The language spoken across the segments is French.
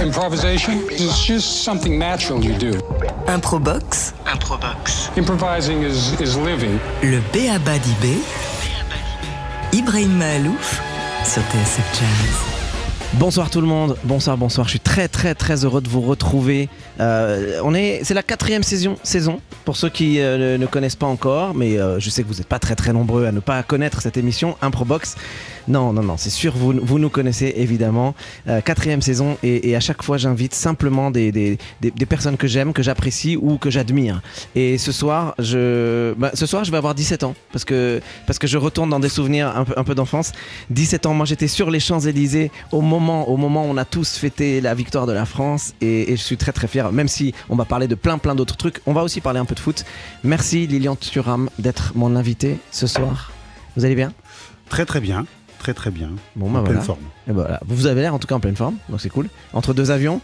Improvisation? Is just something natural you do. Improbox. Improbox. Improvising is, is living. Le Béaba d'Ibé. Ibrahim Mahalouf sur TSF Jazz. Bonsoir tout le monde, bonsoir, bonsoir. Je suis très très très heureux de vous retrouver. Euh, on est, c'est la quatrième saison, saison pour ceux qui euh, ne connaissent pas encore, mais euh, je sais que vous n'êtes pas très très nombreux à ne pas connaître cette émission Improbox. Non, non, non, c'est sûr, vous, vous nous connaissez évidemment. quatrième saison et, à chaque fois j'invite simplement des, des, personnes que j'aime, que j'apprécie ou que j'admire. Et ce soir, je, bah, ce soir je vais avoir 17 ans parce que parce que je retourne dans des souvenirs un peu, un peu d'enfance. 17 ans, moi j'étais sur les Champs Élysées au moment, au moment où on a tous fêté la victoire de la France et, et je suis très très fier. Même si on va parler de plein plein d'autres trucs, on va aussi parler un peu de foot. Merci Lilian Thuram d'être mon invité ce soir. Vous allez bien? Très très bien, très très bien. Bon, bah en voilà. pleine forme. Et voilà. Vous avez l'air en tout cas en pleine forme, donc c'est cool. Entre deux avions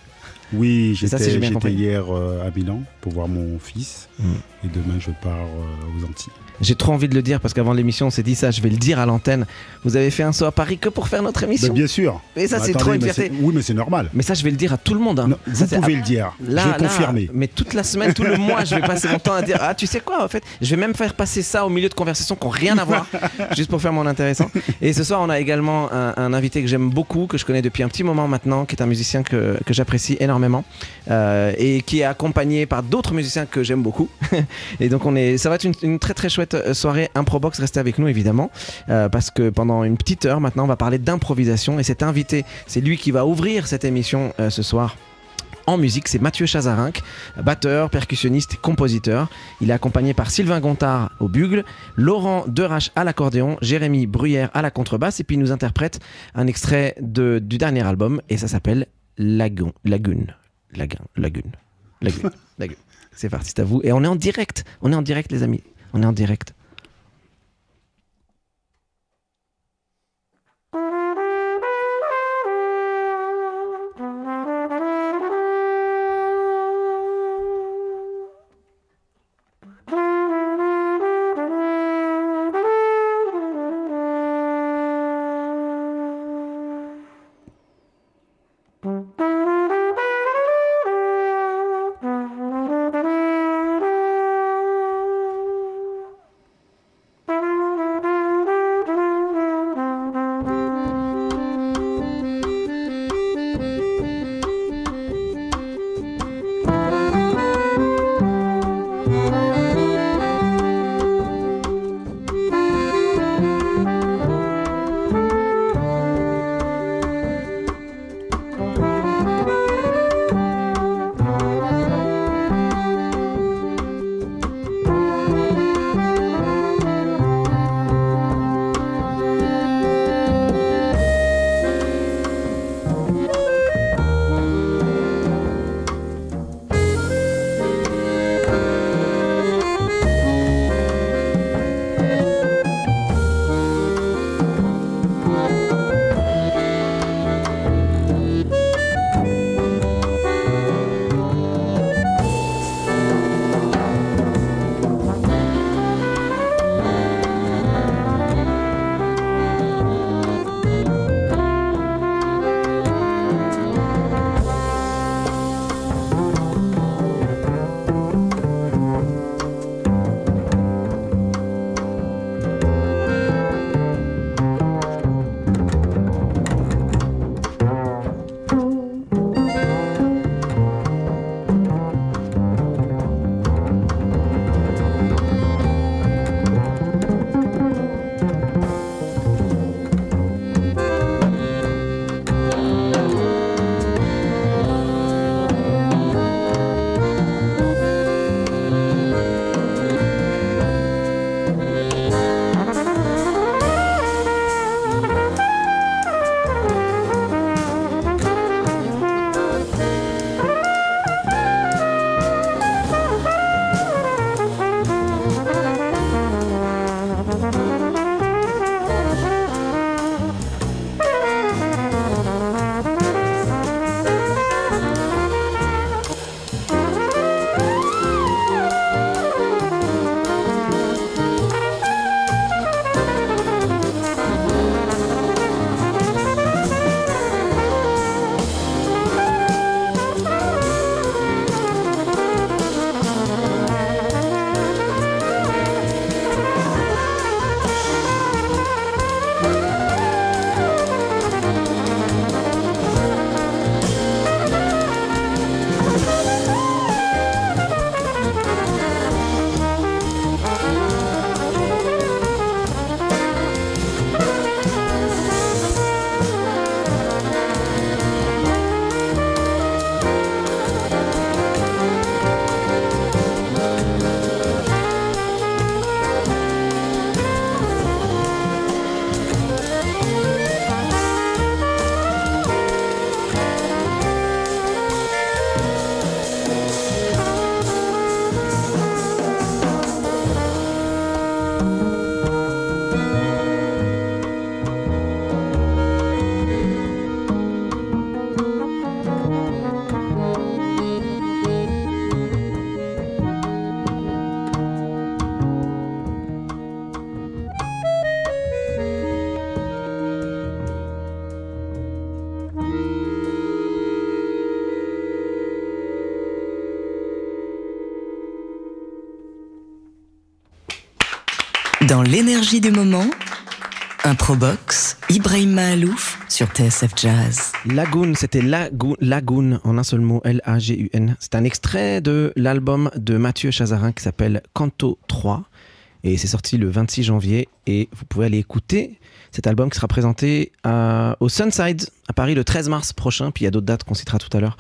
Oui, j'étais hier euh, à Milan pour voir mon fils Mm. Et demain je pars euh, aux Antilles. J'ai trop envie de le dire parce qu'avant l'émission on s'est dit ça, je vais le dire à l'antenne. Vous avez fait un saut à Paris que pour faire notre Bah, émission. bien sûr. Et ça, Bah, c'est trop une fierté. Oui, mais c'est normal. Mais ça je vais le dire à tout le monde. hein. Non, vous pouvez le dire. Là, J'ai là, confirmé. mais toute la semaine, tout le mois, je vais passer mon temps à dire Ah, tu sais quoi, en fait, je vais même faire passer ça au milieu de conversations qui n'ont rien à voir, juste pour faire mon intéressant. Et ce soir, on a également un, un invité que j'aime beaucoup, que je connais depuis un petit moment maintenant, qui est un musicien que, que j'apprécie énormément euh, et qui est accompagné par d'autres musiciens que j'aime beaucoup. Et donc, on est, ça va être une, très très chouette euh, soirée Improbox. Restez avec nous évidemment, euh, parce que pendant une petite heure maintenant, on va parler d'improvisation. Et cet invité, c'est lui qui va ouvrir cette émission euh, ce soir en musique, c'est Mathieu Chazarinck, batteur, percussionniste compositeur. Il est accompagné par Sylvain Gontard au bugle, Laurent Derache à l'accordéon, Jérémy Bruyère à la contrebasse, et puis il nous interprète un extrait de, du dernier album, et ça s'appelle Lagun. Lagune. Lagun. Lagune. Lagune. Lagune. C'est parti, c'est à vous. Et on est en direct. On est en direct, les amis. On est en direct. Dans l'énergie du moment, Improbox, Ibrahim Mahalouf sur TSF Jazz. Lagoon, c'était Lagoon, en un seul mot, L-A-G-U-N. C'est un extrait de l'album de Mathieu Chazarin qui s'appelle Canto 3. Et c'est sorti le 26 janvier. Et vous pouvez aller écouter cet album qui sera présenté à- au Sunside à Paris le 13 mars prochain. Puis il y a d'autres dates qu'on citera tout à l'heure.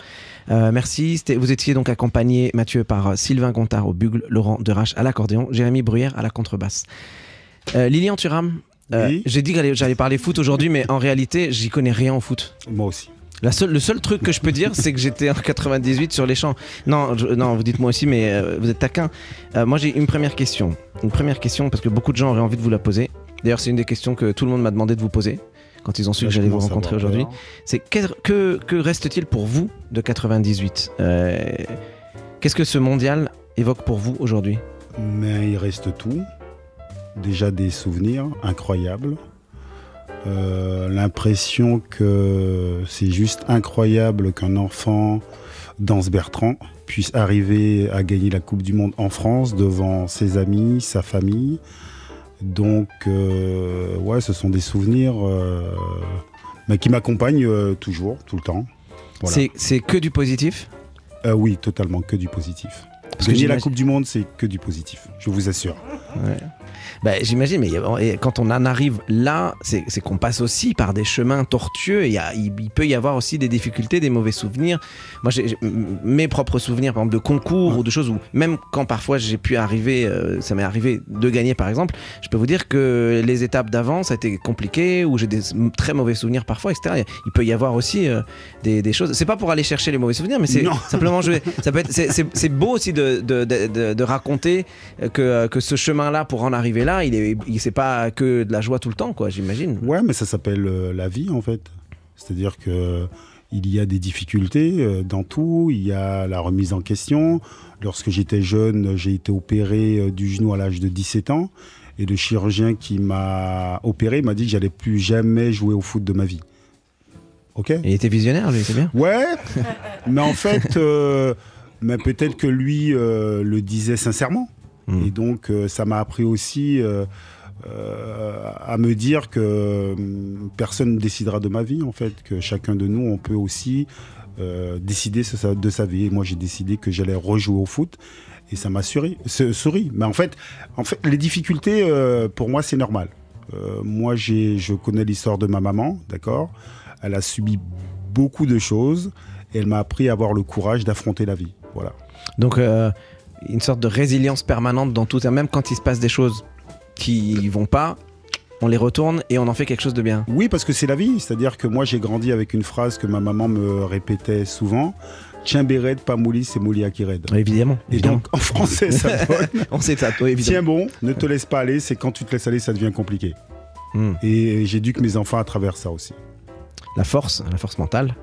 Euh, merci. Vous étiez donc accompagné, Mathieu, par euh, Sylvain Gontard au bugle, Laurent Derache à l'accordéon, Jérémy Bruyère à la contrebasse. Euh, Lilian Thuram, euh, Oui. j'ai dit que j'allais- parler foot aujourd'hui, mais en réalité, j'y connais rien au foot. Moi aussi. La seule, le seul truc que je peux dire, c'est que j'étais en 98 sur les champs. Non, je- non, vous dites moi aussi, mais euh, vous êtes taquin. Euh, moi, j'ai une première question. Une première question, parce que beaucoup de gens auraient envie de vous la poser. D'ailleurs, c'est une des questions que tout le monde m'a demandé de vous poser quand ils ont su Là, que je j'allais vous commence à rencontrer avoir aujourd'hui. peur. C'est que, que, que reste-t-il pour vous de 98 Euh, Qu'est-ce que ce mondial évoque pour vous aujourd'hui? Mais il reste tout. Déjà des souvenirs incroyables. Euh, L'impression que c'est juste incroyable qu'un enfant, Danse Bertrand, puisse arriver à gagner la Coupe du Monde en France devant ses amis, sa famille. Donc, euh, ouais, ce sont des souvenirs euh, mais qui m'accompagnent euh, toujours, tout le temps. Voilà. C'est- C'est que du positif? Oui, totalement, que du positif. Parce que Gagner la Coupe du Monde, c'est que du positif, je vous assure. Ouais. Bah, J'imagine, mais quand on en arrive là, c'est qu'on passe aussi par des chemins tortueux. Il, y a- il- il peut y avoir aussi des difficultés, des mauvais souvenirs. Moi, j'ai mes propres souvenirs, par exemple, de concours ou de choses où, même quand parfois j'ai pu arriver, euh, ça m'est arrivé de gagner, par exemple, je peux vous dire que les étapes d'avant, ça a été compliqué, ou j'ai des très mauvais souvenirs parfois, etc. Il peut y avoir aussi euh, des, des choses. C'est pas pour aller chercher les mauvais souvenirs, mais c'est simplement jouer. Ça peut être, c'est- beau aussi de, de, de, de- de raconter que, que ce chemin-là, pour en arriver là, il est, il, c'est pas que de la joie tout le temps, quoi, j'imagine. Ouais, mais ça s'appelle euh, la vie en fait. C'est-à-dire que il y a des difficultés euh, dans tout. Il y a la remise en question. Lorsque j'étais jeune, j'ai été opéré euh, du genou à l'âge de 17 ans. Et le chirurgien qui m'a opéré m'a dit que j'allais plus jamais jouer au foot de ma vie. Ok? Il était visionnaire, lui, c'est bien. Ouais, mais en fait, euh, mais peut-être que lui euh, le disait sincèrement. Mm. Et donc, euh, ça m'a appris aussi euh, euh, à me dire que hum, personne ne décidera de ma vie, en fait, que chacun de nous, on peut aussi euh, décider de sa, vie. Et moi, j'ai décidé que j'allais rejouer au foot. Et ça m'a souri, souri. Mais en fait, en fait les difficultés, euh, pour moi, c'est normal. Euh, moi, j'ai, je connais l'histoire de ma maman, d'accord? Elle a subi beaucoup de choses et elle m'a appris à avoir le courage d'affronter la vie. Voilà. Donc, euh, une sorte de résilience permanente dans tout même quand il se passe des choses qui vont pas, on les retourne et on en fait quelque chose de bien. Oui, parce que c'est la vie. C'est-à-dire que moi, j'ai grandi avec une phrase que ma maman me répétait souvent. Tiens béred, pas mouli, c'est mouli raide. Évidemment. Et évidemment. donc, en français, ça donne on sait ça, toi, évidemment. Tiens bon, ne te laisse pas aller, c'est quand tu te laisses aller, ça devient compliqué. Hmm. Et j'éduque mes enfants à travers ça aussi. La force, la force mentale.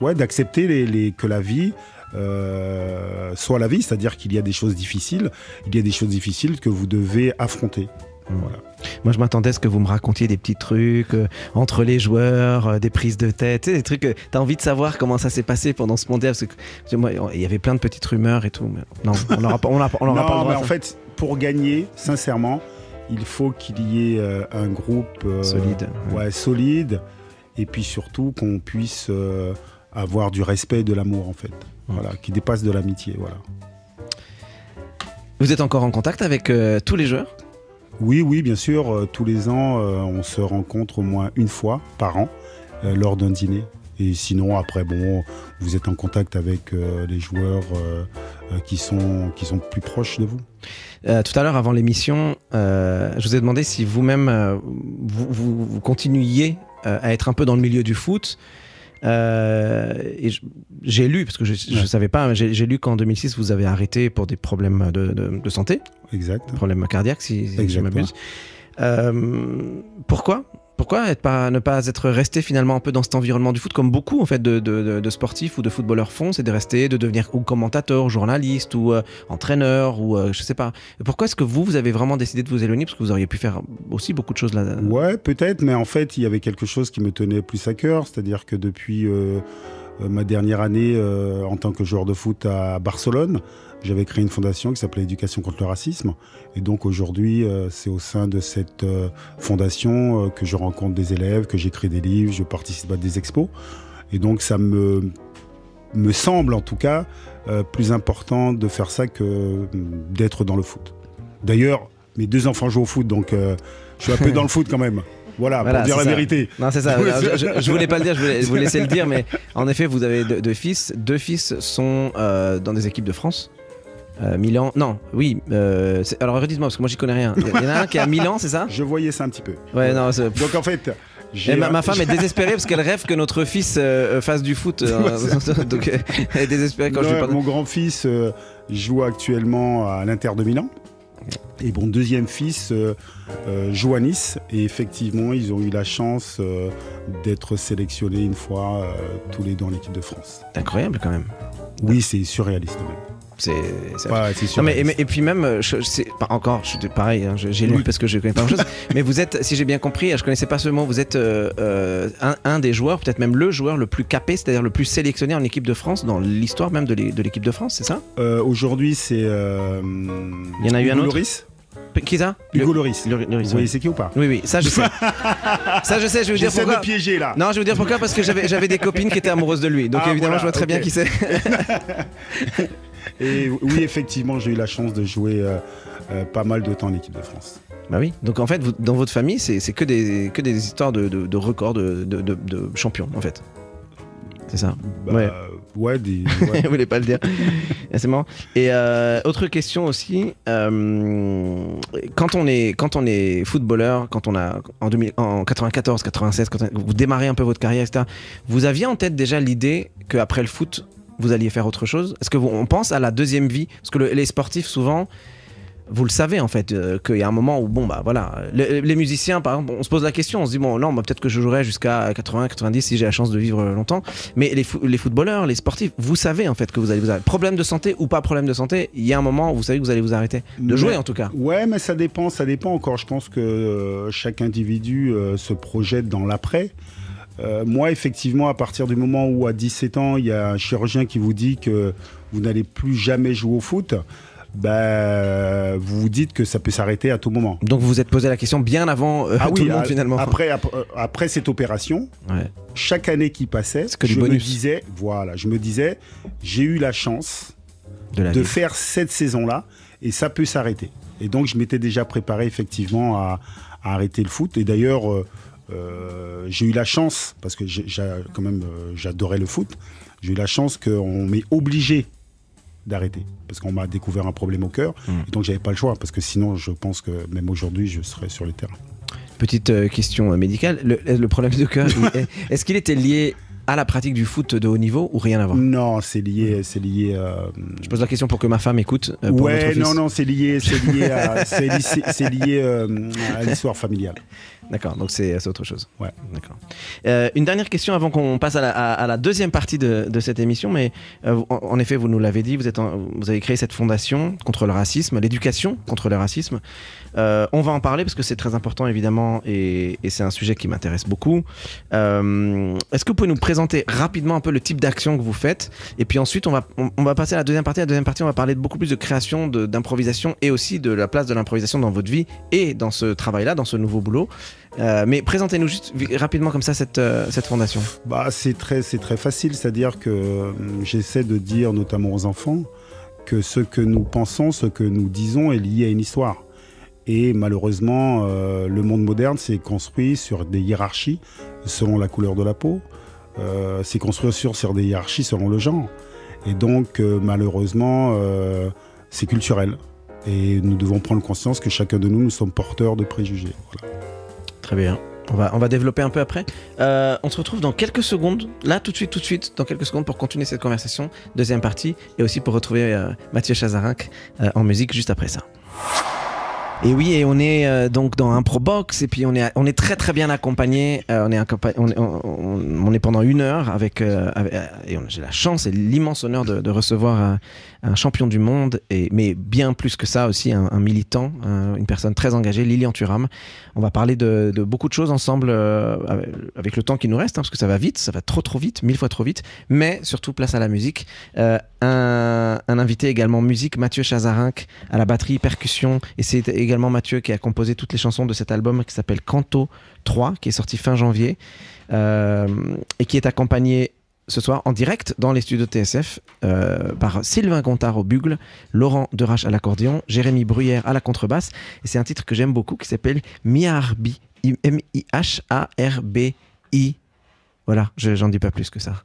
Ouais, d'accepter les, les- que la vie euh, soit la vie, c'est-à-dire qu'il y a des choses difficiles, il y a des choses difficiles que vous devez affronter. Voilà. Moi, je m'attendais à ce que vous me racontiez des petits trucs euh, entre les joueurs, euh, des prises de tête, tu sais, des trucs que tu as envie de savoir comment ça s'est passé pendant ce mondial. Parce que, parce que moi, il y avait plein de petites rumeurs et tout. Mais non, on n'aura pas, on aura- on aura non, pas le droit. mais en ça. fait, pour gagner, sincèrement, il faut qu'il y ait euh, un groupe euh, Solide. ouais. ouais, solide, et puis surtout qu'on puisse euh, avoir du respect et de l'amour, en fait. Voilà, qui dépasse de l'amitié, voilà. Vous êtes encore en contact avec euh, tous les joueurs? Oui, oui, bien sûr. euh, tous les ans, euh, on se rencontre au moins une fois par an lors d'un dîner. Et sinon, après, bon, vous êtes en contact avec les joueurs qui, sont, qui sont plus proches de vous. Tout à l'heure, avant l'émission, je vous ai demandé si vous-même, vous, vous- vous continuiez à être un peu dans le milieu du foot. Euh, et j'ai lu, parce que je ne savais pas, j'ai lu qu'en 2006, vous avez arrêté pour des problèmes de, de- de santé, Exact. problèmes cardiaques, si, si je m'abuse. Euh, pourquoi? Pourquoi pas, ne pas être resté finalement un peu dans cet environnement du foot comme beaucoup en fait de, de- sportifs ou de footballeurs font, c'est de rester, de devenir commentateur, journaliste ou euh, entraîneur ou euh, je sais pas. Pourquoi est-ce que vous vous avez vraiment décidé de vous éloigner? Parce que vous auriez pu faire aussi beaucoup de choses là. Ouais, peut-être, mais en fait, il y avait quelque chose qui me tenait plus à cœur, c'est-à-dire que depuis euh, euh, ma dernière année en tant que joueur de foot à Barcelone, j'avais créé une fondation qui s'appelait Éducation contre le racisme. Et donc aujourd'hui, euh, c'est au sein de cette euh, fondation euh, que je rencontre des élèves, que j'écris des livres, je participe à des expos. Et donc ça me, me semble en tout cas plus important de faire ça que euh, d'être dans le foot. D'ailleurs, mes deux enfants jouent au foot, donc je suis un peu dans le foot quand même. Voilà, Voilà, pour dire la ça. vérité. Non, c'est ça. Je, je- je voulais pas le dire, je voulais vous laisser le dire, mais en effet, vous avez deux, deux fils. Deux fils sont euh, dans des équipes de France. Euh, Milan, non, oui. euh, alors redites-moi parce que moi j'y connais rien. Il y en a un qui est à Milan, c'est ça Je voyais ça un petit peu. Ouais, non. Donc en fait, Et ma, ma femme est désespérée parce qu'elle rêve que notre fils euh, fasse du foot. euh, donc elle est désespérée quand je lui parle. Mon grand-fils joue actuellement à l'Inter de Milan. Et mon deuxième fils joue à Nice. Et effectivement, ils ont eu la chance d'être sélectionnés une fois tous les deux en équipe de France. Incroyable quand même. Oui, c'est surréaliste même. C'est. c'est- Ouais, c'est Non mais, et, puis même, euh, je, c'est pas encore, je suis pareil, hein, je- j'ai lu Oui. parce que je connais pas grand chose. mais vous êtes, si j'ai bien compris, je connaissais pas ce mot, vous êtes euh, euh, un, un des joueurs, peut-être même le joueur le plus capé, c'est-à-dire le plus sélectionné en équipe de France dans l'histoire même de l'é- de l'équipe de France, c'est ça? Euh, Aujourd'hui, c'est. euh, Il y en a eu un Hugo autre? Lloris. Qui ça? Hugo Lloris. le- le- Vous voyez c'est qui ou pas? Oui, oui, ça je sais. ça je sais, je vais vous dire J'essaie de pourquoi. me piéger là. Non, je vais vous dire pourquoi parce que j'avais j'avais des copines qui étaient amoureuses de lui, donc Ah, évidemment voilà, je vois très bien qui c'est. Et oui, effectivement, j'ai eu la chance de jouer euh, euh, pas mal de temps en équipe de France. Bah oui. Donc en fait, vous- dans votre famille, c'est que des que des histoires de, de, de records de, de, champions en fait. C'est ça. Bah, Ouais. ouais, des, ouais. Vous voulez pas le dire. Ah, C'est marrant. Et euh, autre question aussi, euh, quand on est quand on est footballeur, quand on a en, 2000 en 94, 96, quand vous démarrez un peu votre carrière, etc. Vous aviez en tête déjà l'idée qu'après le foot, vous alliez faire autre chose? Est-ce que vous, on pense à la deuxième vie? Parce que le- les sportifs souvent. Vous le savez en fait, euh, qu'il y a un moment où, bon bah voilà, les, les musiciens par exemple, on se pose la question, on se dit, bon non, bah, peut-être que je jouerai jusqu'à 80, 90 si j'ai la chance de vivre longtemps. Mais les, fo- les footballeurs, les sportifs, vous savez en fait que vous allez vous arrêter. Problème de santé ou pas problème de santé, il y a un moment où vous savez que vous allez vous arrêter. De Mais- jouer en tout cas. Ouais, mais ça dépend, ça dépend encore. Je pense que euh, chaque individu euh, se projette dans l'après. Euh, moi, effectivement, à partir du moment où à 17 ans, il y a un chirurgien qui vous dit que vous n'allez plus jamais jouer au foot, ben, vous vous dites que ça peut s'arrêter à tout moment. Donc vous vous êtes posé la question bien avant euh, tout le monde à- finalement. Après, euh, après cette opération, Ouais. chaque année qui passait, que je me disais, voilà, je me disais, j'ai eu la chance De la de vie. faire cette saison-là et ça peut s'arrêter. Et donc je m'étais déjà préparé effectivement à, à arrêter le foot. Et d'ailleurs, euh, euh, j'ai eu la chance, parce que j'ai- quand même euh, j'adorais le foot, j'ai eu la chance qu'on m'ait obligé d'arrêter parce qu'on m'a découvert un problème au cœur Mm. et donc j'avais pas le choix parce que sinon je pense que même aujourd'hui je serais sur les terrains. Petite euh, question médicale, le, le problème de cœur, est-ce qu'il était lié à la pratique du foot de haut niveau ou rien à voir? Non, c'est lié, c'est lié. euh, Je pose la question pour que ma femme écoute. euh, pour fils. non, non, c'est lié, c'est lié, à, c'est li- c'est lié euh, à l'histoire familiale. D'accord, donc c'est autre chose. Ouais. D'accord. Euh, une dernière question avant qu'on passe à la, deuxième partie de, cette émission, mais euh, en, effet, vous nous l'avez dit, vous, vous avez créé cette fondation contre le racisme, l'éducation contre le racisme. Euh, on va en parler parce que c'est très important évidemment et, c'est un sujet qui m'intéresse beaucoup. Euh, Est-ce que vous pouvez nous présenter rapidement un peu le type d'action que vous faites? Et puis ensuite on va, on, va passer à la deuxième partie. La deuxième partie, on va parler de beaucoup plus de création, d'improvisation et aussi de la place de l'improvisation dans votre vie et dans ce travail-là, dans ce nouveau boulot. Euh, mais présentez-nous juste rapidement comme ça cette, cette fondation. Bah, c'est très, très facile, c'est-à-dire que j'essaie de dire notamment aux enfants que ce que nous pensons, ce que nous disons est lié à une histoire. Et malheureusement, euh, le monde moderne s'est construit sur des hiérarchies selon la couleur de la peau. Euh, c'est construit sur, sur des hiérarchies selon le genre. Et donc, euh, malheureusement, euh, c'est culturel. Et nous devons prendre conscience que chacun de nous, nous sommes porteurs de préjugés. Très bien. On va, on va développer un peu après. On se retrouve dans quelques secondes, là tout de suite, tout de suite, dans quelques secondes pour continuer cette conversation, deuxième partie, et aussi pour retrouver Mathieu Chazarinck en musique juste après ça. Et oui, et on est euh, donc dans un pro box et puis on est on est très très bien accompagné. Euh, on est on, est- pendant une heure avec, euh, et j'ai la chance et l'immense honneur de, recevoir un, champion du monde et mais bien plus que ça aussi un, militant, un- une personne très engagée, Lilian Thuram. On va parler de, beaucoup de choses ensemble avec- le temps qui nous reste hein, parce que ça va vite, ça va trop trop vite, mille fois trop vite. Mais surtout place à la musique. Un, un invité également musique, Mathieu Chazarinck à la batterie, percussion. Et c'est également Mathieu qui a composé toutes les chansons de cet album qui s'appelle Canto 3, qui est sorti fin janvier, euh, et qui est accompagné ce soir en direct dans les studios TSF euh, par Sylvain Gontard au bugle, Laurent Derache à l'accordéon, Jérémy Bruyère à la contrebasse. Et c'est un titre que j'aime beaucoup qui s'appelle Miarbi, M-I-H-A-R-B-I. Voilà, je- j'en dis pas plus que ça.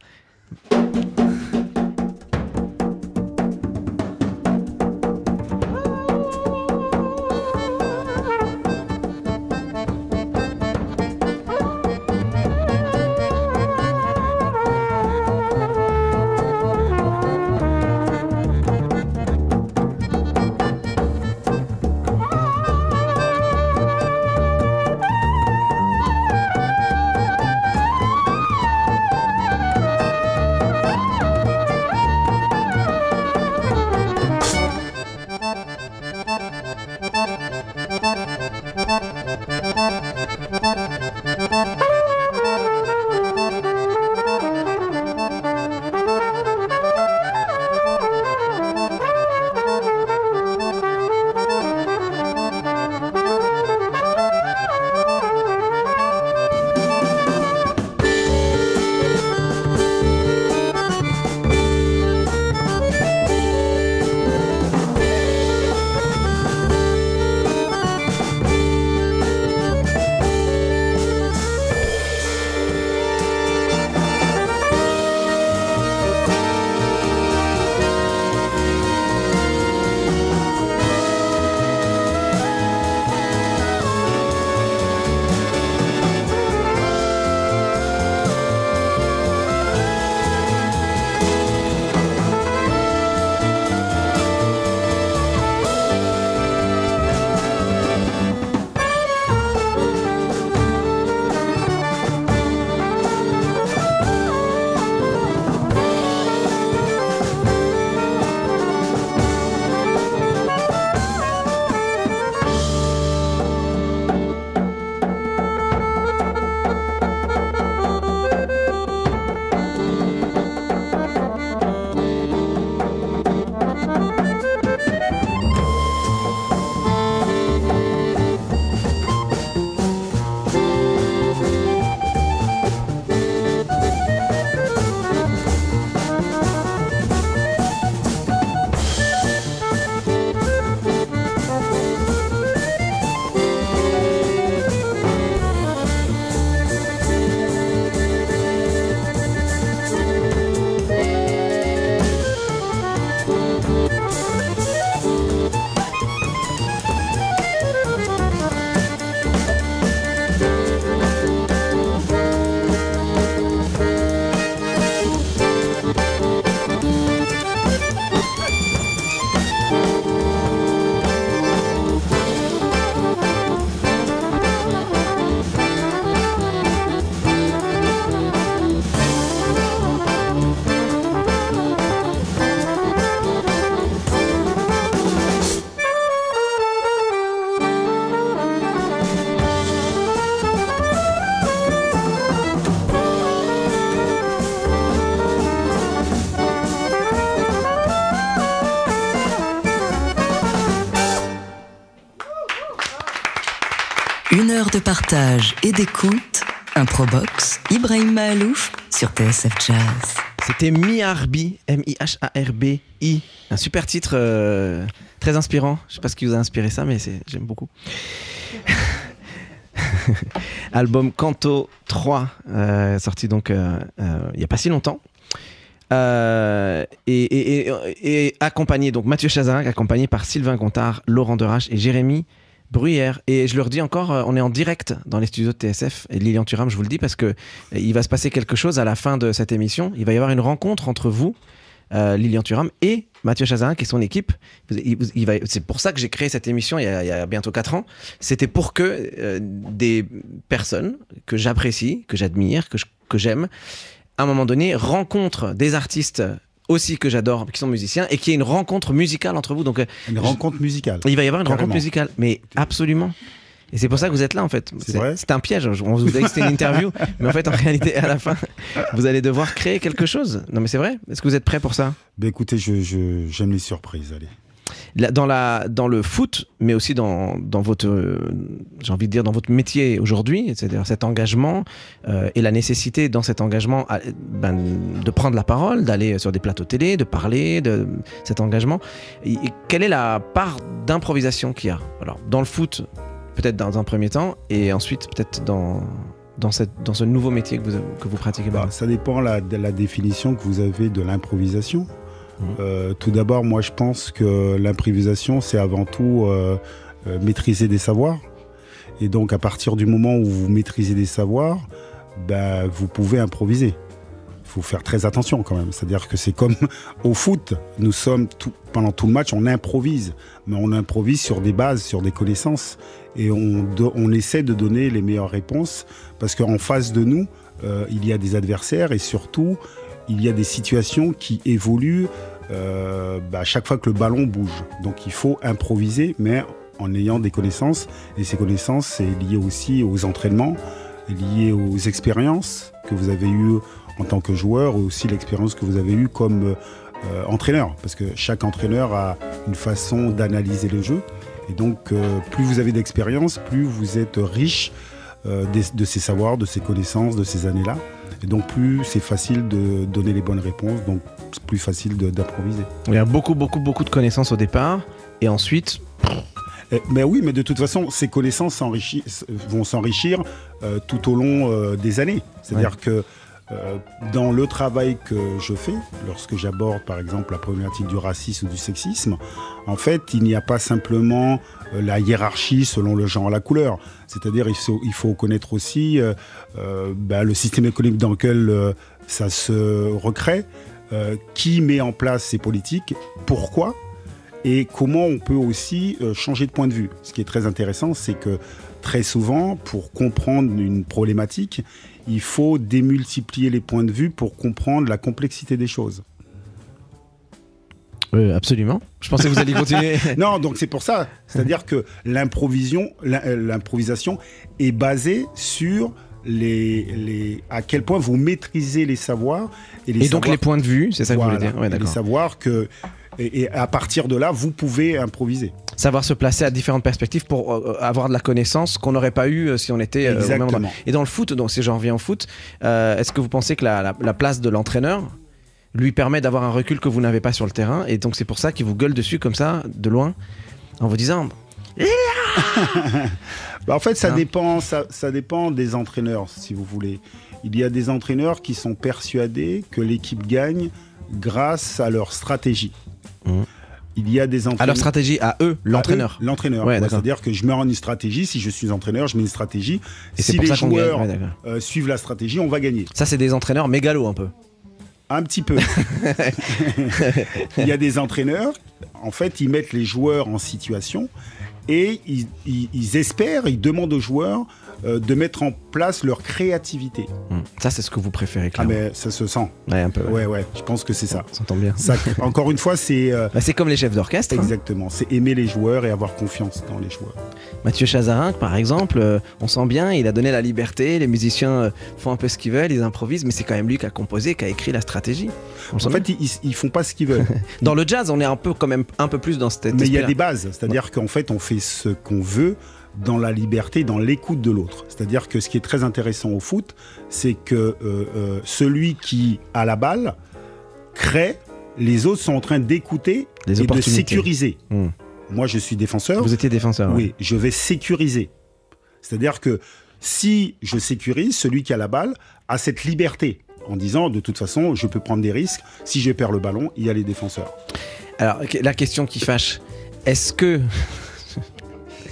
De partage et d'écoute. Improbox, Ibrahim Mahalouf sur TSF Jazz. C'était Mi-Harbi, M-I-H-A-R-B-I. Un super titre, euh, très inspirant. Je sais pas ce qui vous a inspiré ça, mais j'aime beaucoup. Album Canto 3, euh, sorti donc euh, il n'y a pas si longtemps. Et- et accompagné, donc Mathieu Chazarin, accompagné par Sylvain Gontard, Laurent Derache et Jérémy Bruyère. Et je leur dis encore, euh, on est en direct dans les studios de TSF et Lilian Thuram, je vous le dis, parce que euh, il va se passer quelque chose à la fin de cette émission. Il va y avoir une rencontre entre vous, euh, Lilian Thuram et Mathieu Chazarin qui est son équipe. C'est pour ça que j'ai créé cette émission il y a, bientôt 4 ans. C'était pour que des personnes que j'apprécie, que j'admire, que que j'aime, à un moment donné, rencontrent des artistes aussi que j'adore, qui sont musiciens, et qu'il y ait une rencontre musicale entre vous. Donc, euh, Une rencontre musicale. il va y avoir une Carrément. rencontre musicale, mais absolument. Et c'est pour ça que vous êtes là en fait. C'est un piège. On vous a dit que c'était une interview, mais en fait en réalité à la fin, vous allez devoir créer quelque chose. Non mais c'est vrai. Est-ce que vous êtes prêt pour ça? Ben écoutez, je- j'aime les surprises. Allez. Dans, la, dans le foot, mais aussi dans, dans votre, euh, j'ai envie de dire, dans votre métier aujourd'hui, c'est-à-dire cet engagement euh, et la nécessité dans cet engagement à- ben, de prendre la parole, d'aller sur des plateaux télé, de parler de cet engagement. Et quelle est la part d'improvisation qu'il y a? Alors, dans le foot, peut-être dans un premier temps, et ensuite peut-être dans, dans, cette, dans ce nouveau métier que vous, que vous pratiquez. Bah, ça dépend la, de la définition que vous avez de l'improvisation. Euh, tout d'abord, moi je pense que l'improvisation, c'est avant tout euh, euh, maîtriser des savoirs. Et donc, à partir du moment où vous maîtrisez des savoirs, bah, vous pouvez improviser. Il faut faire très attention quand même. C'est-à-dire que c'est comme au foot. Nous sommes pendant tout le match, on improvise, mais on improvise sur des bases, sur des connaissances, et on, essaie de donner les meilleures réponses parce qu'en face de nous, il y a des adversaires et surtout, il y a des situations qui évoluent euh, bah, à chaque fois que le ballon bouge. Donc il faut improviser, mais en ayant des connaissances. Et ces connaissances, c'est lié aussi aux entraînements, lié aux expériences que vous avez eues en tant que joueur, aussi l'expérience que vous avez eue comme euh, entraîneur. Parce que chaque entraîneur a une façon d'analyser le jeu. Et donc, euh, plus vous avez d'expérience, plus vous êtes riche de ces savoirs, de ces connaissances, de ces années-là. Et donc, plus c'est facile de donner les bonnes réponses, donc c'est plus facile d'improviser. Il y a beaucoup, beaucoup, beaucoup de connaissances au départ, et ensuite, Eh, Mais oui, mais de toute façon, ces connaissances vont s'enrichir euh, tout au long euh, des années. C'est-à-dire que dans le travail que je fais, lorsque j'aborde par exemple la problématique du racisme ou du sexisme, en fait, il n'y a pas simplement euh, la hiérarchie selon le genre, la couleur. C'est-à-dire il faut, connaître aussi euh, euh, bah, le système économique dans lequel euh, ça se recrée, euh, qui met en place ces politiques, pourquoi et comment on peut aussi euh, changer de point de vue. Ce qui est très intéressant, c'est que très souvent, pour comprendre une problématique, il faut démultiplier les points de vue pour comprendre la complexité des choses. Euh, absolument. Je pensais que vous alliez continuer. Non, donc c'est pour ça. C'est-à-dire que euh, l'improvisation est basée sur les, les, à quel point vous maîtrisez les savoirs et les Et donc savoirs les points de vue, c'est ça que vous voulez dire? Ouais, Et les d'accord. savoirs que et, et à partir de là, vous pouvez improviser. Savoir se placer à différentes perspectives pour euh, avoir de la connaissance qu'on n'aurait pas eu euh, si on était euh, au même endroit. Et dans le foot, donc si j'en reviens au foot, euh, est-ce que vous pensez que la, la- la place de l'entraîneur lui permet d'avoir un recul que vous n'avez pas sur le terrain et donc c'est pour ça qu'il vous gueule dessus comme ça, de loin, en vous disant Bah, en fait, ça Hein. dépend, ça, ça dépend des entraîneurs, si vous voulez. Il y a des entraîneurs qui sont persuadés que l'équipe gagne grâce à leur stratégie. Mhm. Il y a des entraîneurs. à leur stratégie, à eux, l'entraîneur. L'entraîneur. Ouais. C'est-à-dire que je mets une stratégie. Si je suis entraîneur, je mets une stratégie. Et si pour les ça joueurs Ouais, euh, suivent la stratégie, on va gagner. Ça, c'est des entraîneurs mégalos un peu. Un petit peu. Il y a des entraîneurs, en fait, ils mettent les joueurs en situation et ils, ils- ils espèrent, ils demandent aux joueurs euh, de mettre en place leur créativité. Hmm. Ça, c'est ce que vous préférez, Ah clairement. mais ça se sent. Ouais, un peu. ouais. Ouais, ouais, je pense que c'est ça. On s'entend bien. ça. Encore une fois, c'est euh, Bah, c'est comme les chefs d'orchestre. hein. exactement, c'est aimer les joueurs et avoir confiance dans les joueurs. Mathieu Chazarin, par exemple, euh, on sent bien, il a donné la liberté, les musiciens font un peu ce qu'ils veulent, ils improvisent, mais c'est quand même lui qui a composé, qui a écrit la stratégie. On En fait, ils, ils- font pas ce qu'ils veulent. dans le jazz, on est un peu quand même un peu plus dans cette Mais il y a des bases, c'est-à-dire qu'en fait, on fait ce qu'on veut dans la liberté, dans l'écoute de l'autre. C'est-à-dire que ce qui est très intéressant au foot, c'est que euh, euh, celui qui a la balle crée, les autres sont en train d'écouter et de sécuriser. Hmm. Moi, je suis défenseur. Vous étiez défenseur. ouais. Oui, je vais sécuriser. C'est-à-dire que si je sécurise, celui qui a la balle a cette liberté en disant de toute façon, je peux prendre des risques. Si je perds le ballon, il y a les défenseurs. Alors, la question qui fâche, est-ce que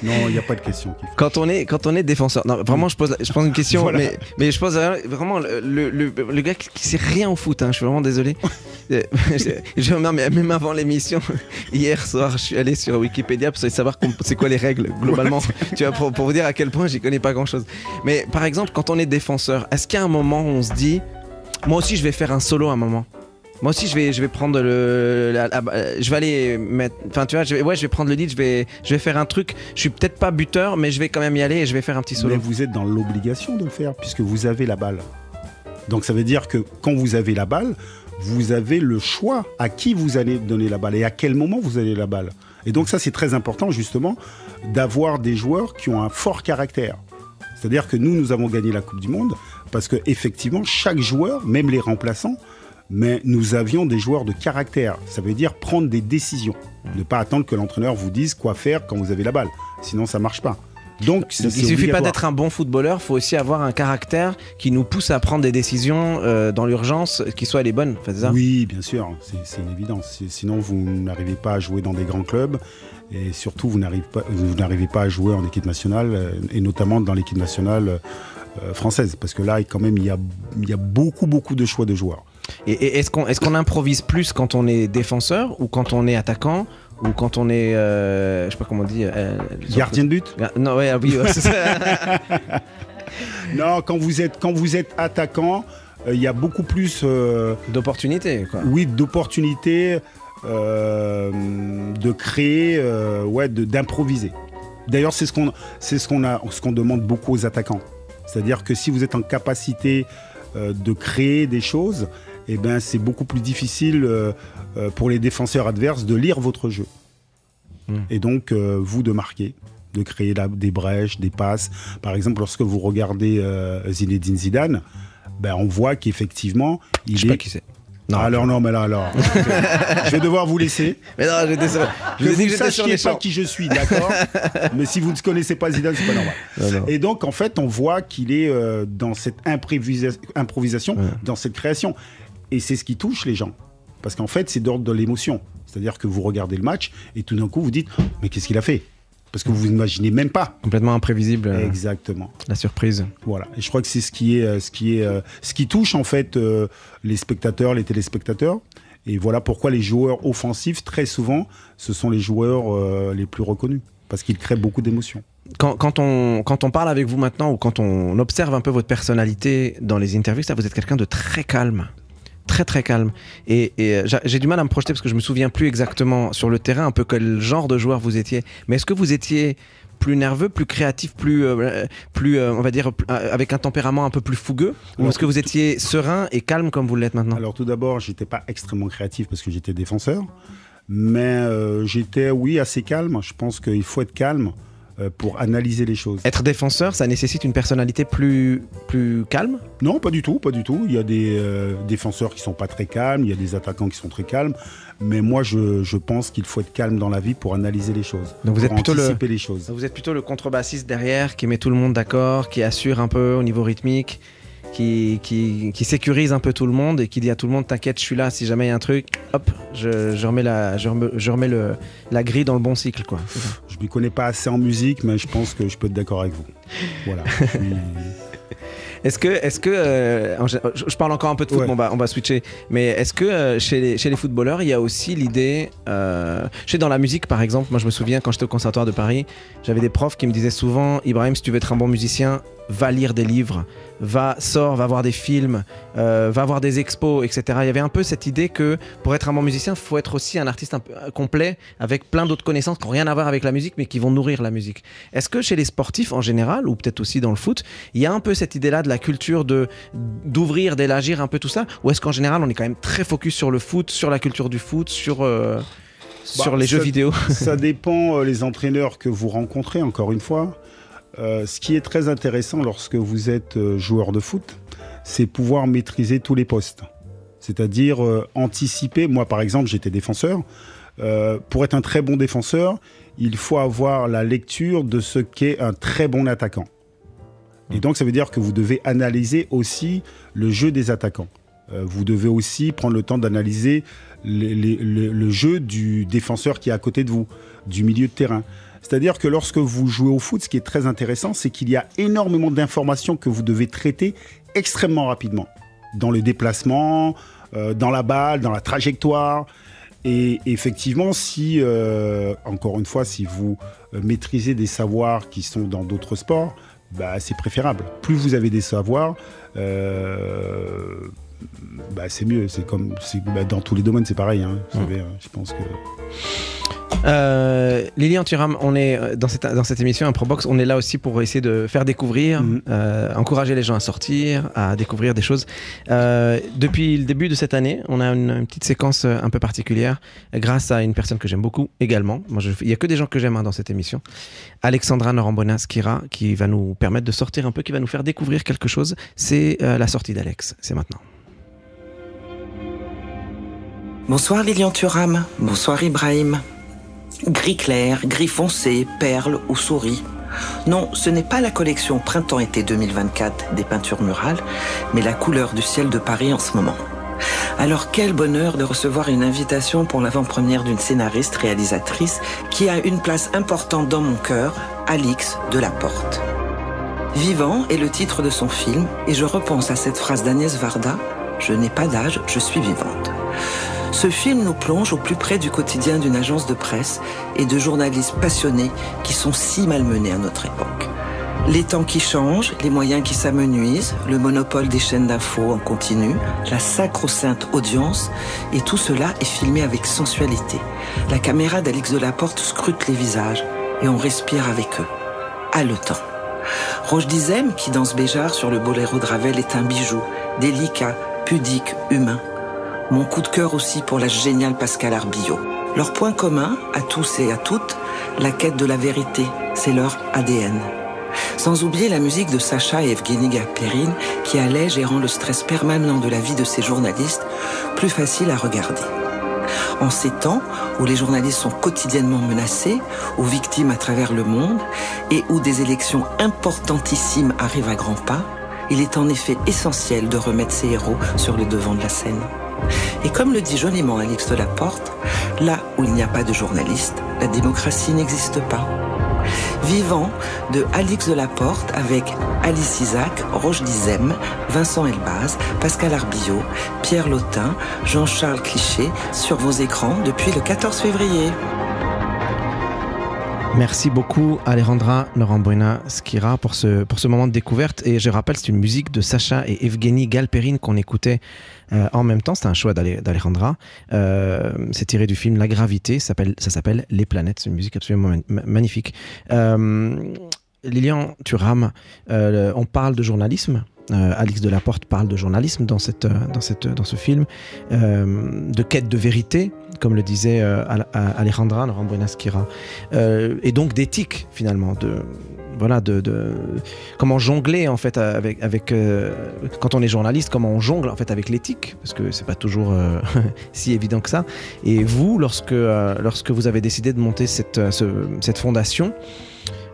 Non, il n'y a pas de question. qui quand on est quand on est défenseur, non vraiment je pose je pose une question, Voilà. mais mais je pose vraiment le, le, gars qui, sait rien au foot, hein, je suis vraiment désolé. Euh, je, non, mais même avant l'émission, hier soir, je suis allé sur Wikipédia pour savoir c'est quoi les règles globalement. tu vois, pour, pour vous dire à quel point j'y connais pas grand chose. Mais par exemple, quand on est défenseur, est-ce qu'il y a un moment où on se dit, moi aussi je vais faire un solo à un moment? Moi aussi, je vais, je vais prendre le, euh, je vais aller enfin, tu vois, ouais, je vais prendre le lead, je vais, je vais faire un truc. Je suis peut-être pas buteur, mais je vais quand même y aller et je vais faire un petit solo. Mais vous êtes dans l'obligation de le faire puisque vous avez la balle. Donc ça veut dire que quand vous avez la balle, vous avez le choix à qui vous allez donner la balle et à quel moment vous allez la balle. Et donc ça c'est très important justement d'avoir des joueurs qui ont un fort caractère. C'est-à-dire que nous nous avons gagné la Coupe du Monde parce que effectivement chaque joueur, même les remplaçants, mais nous avions des joueurs de caractère. Ça veut dire prendre des décisions, ne pas attendre que l'entraîneur vous dise quoi faire quand vous avez la balle. Sinon ça marche pas. Donc, il suffit pas d'être un bon footballeur, faut aussi avoir un caractère qui nous pousse à prendre des décisions euh, dans l'urgence, qui soient les bonnes. Ça? Oui, bien sûr, c'est une évidence. Sinon, vous n'arrivez pas à jouer dans des grands clubs et surtout, vous n'arrivez pas, vous n'arrivez pas à jouer en équipe nationale euh, et notamment dans l'équipe nationale euh, française. Parce que là, quand même, il y a, il y a beaucoup, beaucoup de choix de joueurs. Et, et est-ce qu'on est qu'on improvise plus quand on est défenseur ou quand on est attaquant ou quand on est, euh, je sais pas comment on dit, euh, Gardien de but Ga- Non, ouais, ah oui, ouais, ça. Non, quand vous êtes, quand vous êtes attaquant, euh, il y a beaucoup plus, euh, d'opportunité, quoi. oui, d'opportunités de créer, ouais, d'improviser. D'ailleurs, c'est ce qu'on, c'est ce qu'on a, ce qu'on demande beaucoup aux attaquants. C'est-à-dire que si vous êtes en capacité de créer des choses, eh ben, c'est beaucoup plus difficile euh, euh, pour les défenseurs adverses de lire votre jeu. Hmm. Et donc, euh, vous de marquer, de créer la- des brèches, des passes. Par exemple, lorsque vous regardez euh, Zinedine Zidane, ben, on voit qu'effectivement, il Je sais est pas qui c'est. Non, alors non, mais là, alors, je vais devoir vous laisser. Mais non, j'étais sur- je Que vous vous sachiez pas qui je suis, d'accord Mais si vous ne connaissez pas Zidane, c'est pas normal. Non, non. Et donc, en fait, on voit qu'il est euh, dans cette improvisation, Ouais. dans cette création. Et c'est ce qui touche les gens. Parce qu'en fait, c'est d'ordre de l'émotion. C'est-à-dire que vous regardez le match et tout d'un coup, vous dites Mais qu'est-ce qu'il a fait? Parce que vous n'imaginez même pas. Complètement imprévisible, euh, Exactement. la surprise. Voilà. Et je crois que c'est ce qui est, euh, ce qui est, euh, ce qui touche en fait euh, les spectateurs, les téléspectateurs. Et voilà pourquoi les joueurs offensifs, très souvent, ce sont les joueurs euh, les plus reconnus. Parce qu'ils créent beaucoup d'émotions. Quand, quand on, quand on parle avec vous maintenant ou quand on observe un peu votre personnalité dans les interviews, ça, vous êtes quelqu'un de très calme. Très très calme. Et, et, euh, j'a- j'ai du mal à me projeter parce que je me souviens plus exactement sur le terrain un peu quel genre de joueur vous étiez. Mais est-ce que vous étiez plus nerveux, plus créatif, plus, euh, plus euh, on va dire, plus- euh, avec un tempérament un peu plus fougueux? Ou est-ce que vous étiez serein et calme comme vous l'êtes maintenant? Alors tout d'abord, j'étais pas extrêmement créatif parce que j'étais défenseur, mais j'étais oui assez calme. Je pense qu'il faut être calme pour analyser les choses. Être défenseur, ça nécessite une personnalité plus, plus calme? Non, pas du tout, pas du tout. Il y a des euh, défenseurs qui sont pas très calmes, il y a des attaquants qui sont très calmes, mais moi je, je pense qu'il faut être calme dans la vie pour analyser les choses, Donc vous pour êtes plutôt le- les choses. Vous êtes plutôt le contrebassiste derrière qui met tout le monde d'accord, qui assure un peu au niveau rythmique, qui, qui, qui sécurise un peu tout le monde et qui dit à tout le monde T'inquiète, je suis là, si jamais il y a un truc, hop, je, je remets, la, je remets, je remets le, la grille dans le bon cycle. quoi. Je m'y connais pas assez en musique, mais je pense que je peux être d'accord avec vous. Voilà. Est-ce que, est-ce que euh, je, parle encore un peu de foot, Ouais. on, va, on va switcher. Mais est-ce que euh, chez, les, chez les footballeurs, il y a aussi l'idée, euh, je sais dans la musique par exemple, moi je me souviens quand j'étais au conservatoire de Paris, j'avais des profs qui me disaient souvent, Ibrahim, si tu veux être un bon musicien, va lire des livres, va sors, va voir des films, euh, va voir des expos, etc. Il y avait un peu cette idée que pour être un bon musicien, il faut être aussi un artiste un peu complet avec plein d'autres connaissances qui n'ont rien à voir avec la musique, mais qui vont nourrir la musique. Est-ce que chez les sportifs en général, ou peut-être aussi dans le foot, il y a un peu cette idée-là de la culture de d'ouvrir, d'élargir un peu tout ça, ou est-ce qu'en général on est quand même très focus sur le foot, sur la culture du foot, sur euh, sur Bah, les jeux vidéo Ça dépend euh, les entraîneurs que vous rencontrez, encore une fois. Euh, ce qui est très intéressant lorsque vous êtes euh, joueur de foot, c'est pouvoir maîtriser tous les postes. C'est-à-dire anticiper. Moi, par exemple, j'étais défenseur. Pour être un très bon défenseur, il faut avoir la lecture de ce qu'est un très bon attaquant. Et donc, ça veut dire que vous devez analyser aussi le jeu des attaquants. Euh, vous devez aussi prendre le temps d'analyser le, jeu du défenseur qui est à côté de vous, du milieu de terrain. C'est-à-dire que lorsque vous jouez au foot, ce qui est très intéressant, c'est qu'il y a énormément d'informations que vous devez traiter extrêmement rapidement. Dans le déplacement, euh, dans la balle, dans la trajectoire. Et effectivement, si, euh, encore une fois, si vous maîtrisez des savoirs qui sont dans d'autres sports, bah, c'est préférable. Plus vous avez des savoirs, euh, bah, c'est mieux. C'est comme c'est- bah, dans tous les domaines, c'est pareil. hein. Vous savez, hein, je pense que Euh, Lilian Thuram, on est euh, dans cette, dans cette émission, un Probox, on est là aussi pour essayer de faire découvrir, Mhm. euh, encourager les gens à sortir, à découvrir des choses. Euh, depuis le début de cette année, on a une, une petite séquence un peu particulière grâce à une personne que j'aime beaucoup également. Moi, je- il y a que des gens que j'aime hein, dans cette émission. Alexandra Norambona Skira, qui va nous permettre de sortir un peu, qui va nous faire découvrir quelque chose. C'est euh, la sortie d'Alex. C'est maintenant. Bonsoir Lilian Thuram, bonsoir Ibrahim. Gris clair, gris foncé, perle ou souris. Non, ce n'est pas la collection Printemps-été 2024 des peintures murales, mais la couleur du ciel de Paris en ce moment. Alors quel bonheur de recevoir une invitation pour l'avant-première d'une scénariste réalisatrice qui a une place importante dans mon cœur, Alix de la Porte. Vivant est le titre de son film et je repense à cette phrase d'Agnès Varda, Je n'ai pas d'âge, je suis vivante. Ce film nous plonge au plus près du quotidien d'une agence de presse et de journalistes passionnés qui sont si malmenés à notre époque. Les temps qui changent, les moyens qui s'amenuisent, le monopole des chaînes d'infos en continu, la sacro-sainte audience, et tout cela est filmé avec sensualité. La caméra d'Alix Delaporte scrute les visages et on respire avec eux. Haletant. Roche Dizem, qui danse Béjart sur le boléro de Ravel, est un bijou, délicat, pudique, humain. Mon coup de cœur aussi pour la géniale Pascal Arbillot. Leur point commun, à tous et à toutes, la quête de la vérité, c'est leur ADN. Sans oublier la musique de Sacha et Evgeny Gaperine qui allège et rend le stress permanent de la vie de ces journalistes plus facile à regarder. En ces temps où les journalistes sont quotidiennement menacés ou victimes à travers le monde et où des élections importantissimes arrivent à grands pas, il est en effet essentiel de remettre ces héros sur le devant de la scène. Et comme le dit joliment Alix Delaporte, là où il n'y a pas de journaliste, la démocratie n'existe pas. Vivant de Alix Delaporte avec Alice Isaac, Roche Dizem, Vincent Elbaz, Pascal Arbillot, Pierre Lautin, Jean-Charles Cliché sur vos écrans depuis le 14 février. Merci beaucoup Alejandra Norambuena Skira pour ce, pour ce moment de découverte. Et je rappelle, c'est une musique de Sacha et Evgeny Galperine qu'on écoutait euh, en même temps. C'est un choix d'Ale- d'Alejandra. Euh, c'est tiré du film La Gravité. Ça s'appelle- Les Planètes. C'est une musique absolument magnifique. Euh, Lilian Thuram, euh, on parle de journalisme. Euh, Alix Delaporte parle de journalisme dans, cette, euh, dans, cette, dans ce film, euh, de quête de vérité, comme le disait euh, Al- Alejandra Norambuena Skira euh, et donc d'éthique finalement de voilà de, comment jongler en fait avec avec euh, quand on est journaliste comment on jongle en fait avec l'éthique parce que c'est pas toujours euh, si évident que ça. Et vous lorsque euh, lorsque vous avez décidé de monter cette euh, ce- cette fondation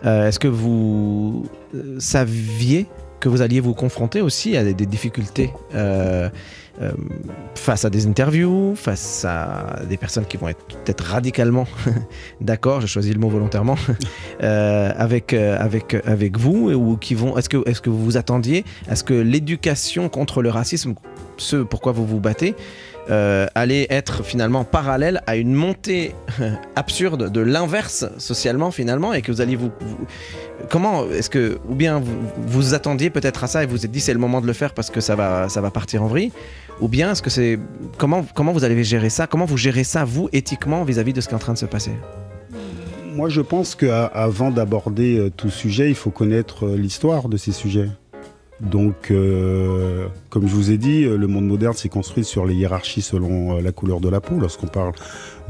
euh, est-ce que vous euh, saviez que vous alliez vous confronter aussi à des, difficultés euh, euh, face à des interviews, face à des personnes qui vont être peut-être radicalement d'accord, j'ai choisi le mot volontairement, euh, avec, avec, avec vous, ou qui vont. Est-ce que, est que vous vous attendiez à ce que l'éducation contre le racisme, ce pourquoi vous vous battez, euh, allait être finalement parallèle à une montée absurde de l'inverse socialement finalement, et que vous alliez vous. comment est-ce que. Ou bien vous attendiez peut-être à ça et vous vous êtes dit c'est le moment de le faire parce que ça va, ça va partir en vrille ou bien est-ce que c'est comment comment vous allez gérer ça Comment vous gérez ça vous éthiquement vis-à-vis de ce qui est en train de se passer? Moi, je pense qu'avant d'aborder euh, tout sujet, il faut connaître euh, l'histoire de ces sujets. Donc, euh, comme je vous ai dit, euh, le monde moderne s'est construit sur les hiérarchies selon euh, la couleur de la peau, lorsqu'on parle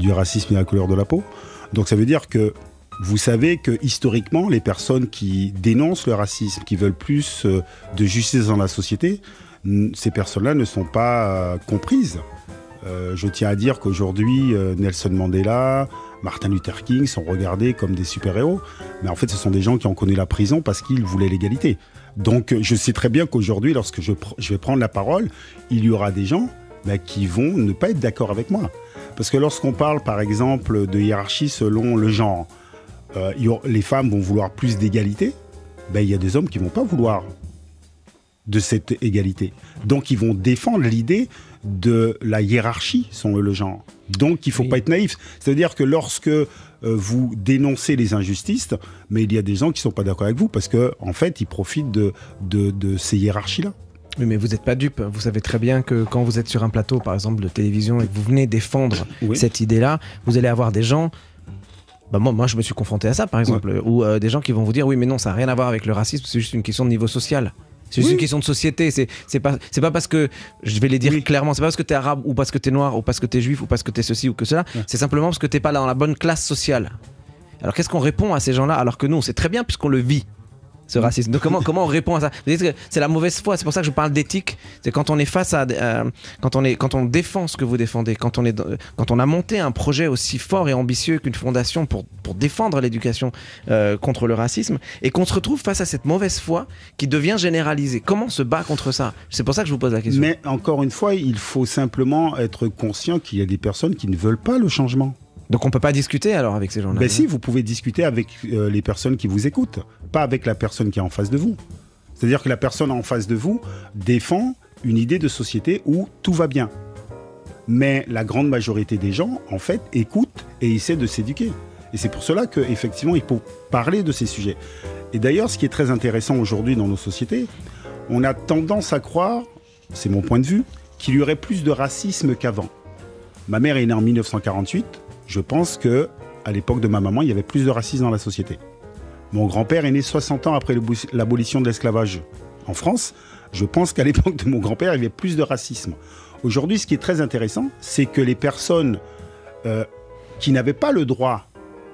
du racisme et la couleur de la peau. Donc, ça veut dire que vous savez que historiquement, les personnes qui dénoncent le racisme, qui veulent plus de justice dans la société, ces personnes-là ne sont pas comprises. Je tiens à dire qu'aujourd'hui, Nelson Mandela, Martin Luther King sont regardés comme des super-héros. Mais en fait, ce sont des gens qui ont connu la prison parce qu'ils voulaient l'égalité. Donc, euh, je sais très bien qu'aujourd'hui, lorsque je, vais prendre la parole, il y aura des gens bah, qui vont ne pas être d'accord avec moi. Parce que lorsqu'on parle, par exemple, de hiérarchie selon le genre, euh, les femmes vont vouloir plus d'égalité, ben, il y a des hommes qui vont pas vouloir. De cette égalité. Donc ils vont défendre l'idée de la hiérarchie, sont le genre. Donc il faut Oui. pas être naïf. C'est-à-dire que lorsque euh, vous dénoncez les injustices, mais il y a des gens qui sont pas d'accord avec vous parce que en fait ils profitent de, de, de ces hiérarchies-là. Oui, mais vous n'êtes pas dupe. Vous savez très bien que quand vous êtes sur un plateau, par exemple, de télévision, et que vous venez défendre Oui. cette idée-là, vous allez avoir des gens. Bah moi, moi, je me suis confronté à ça, par exemple, ou euh, des gens qui vont vous dire oui, mais non, ça n'a rien à voir avec le racisme, c'est juste une question de niveau social. C'est juste Oui. une question de société. C'est c'est pas c'est pas parce que je vais les dire Oui. clairement. C'est pas parce que t'es arabe ou parce que t'es noir ou parce que t'es juif ou parce que t'es ceci ou que cela. Ouais. C'est simplement parce que t'es pas dans la bonne classe sociale. Alors qu'est-ce qu'on répond à ces gens-là alors que nous on sait très bien puisqu'on le vit ce racisme. Donc comment comment on répond à ça? C'est la mauvaise foi. C'est pour ça que je parle d'éthique. C'est quand on est face à euh, quand on est quand on défend ce que vous défendez, quand on est quand on a monté un projet aussi fort et ambitieux qu'une fondation pour pour défendre l'éducation euh, contre le racisme et qu'on se retrouve face à cette mauvaise foi qui devient généralisée. Comment on se bat contre ça? C'est pour ça que je vous pose la question. Mais encore une fois, il faut simplement être conscient qu'il y a des personnes qui ne veulent pas le changement. Donc on peut pas discuter alors avec ces gens-là. Ben si, vous pouvez discuter avec euh, les personnes qui vous écoutent, pas avec la personne qui est en face de vous. C'est-à-dire que la personne en face de vous défend une idée de société où tout va bien. Mais la grande majorité des gens, en fait, écoutent et essaient de s'éduquer. Et c'est pour cela qu'effectivement, il faut parler de ces sujets. Et d'ailleurs, ce qui est très intéressant aujourd'hui dans nos sociétés, on a tendance à croire, c'est mon point de vue, qu'il y aurait plus de racisme qu'avant. Ma mère est née en 1948. Je pense que à l'époque de ma maman, il y avait plus de racisme dans la société. Mon grand-père est né 60 ans après l'abolition de l'esclavage en France. Je pense qu'à l'époque de mon grand-père, il y avait plus de racisme. Aujourd'hui, ce qui est très intéressant, c'est que les personnes euh, qui n'avaient pas le droit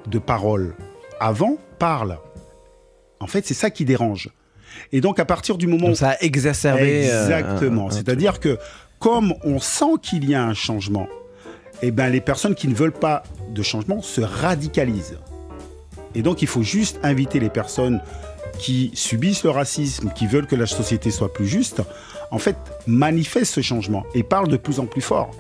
de parole avant parlent. En fait, c'est ça qui dérange. Et donc, à partir du moment Donc ça a exacerbé. euh, Exactement. un- C'est-à-dire que comme on sent qu'il y a un changement, eh ben, les personnes qui ne veulent pas de changement se radicalisent. Et donc il faut juste inviter les personnes qui subissent le racisme, qui veulent que la société soit plus juste, en fait, manifestent ce changement et parlent de plus en plus fort.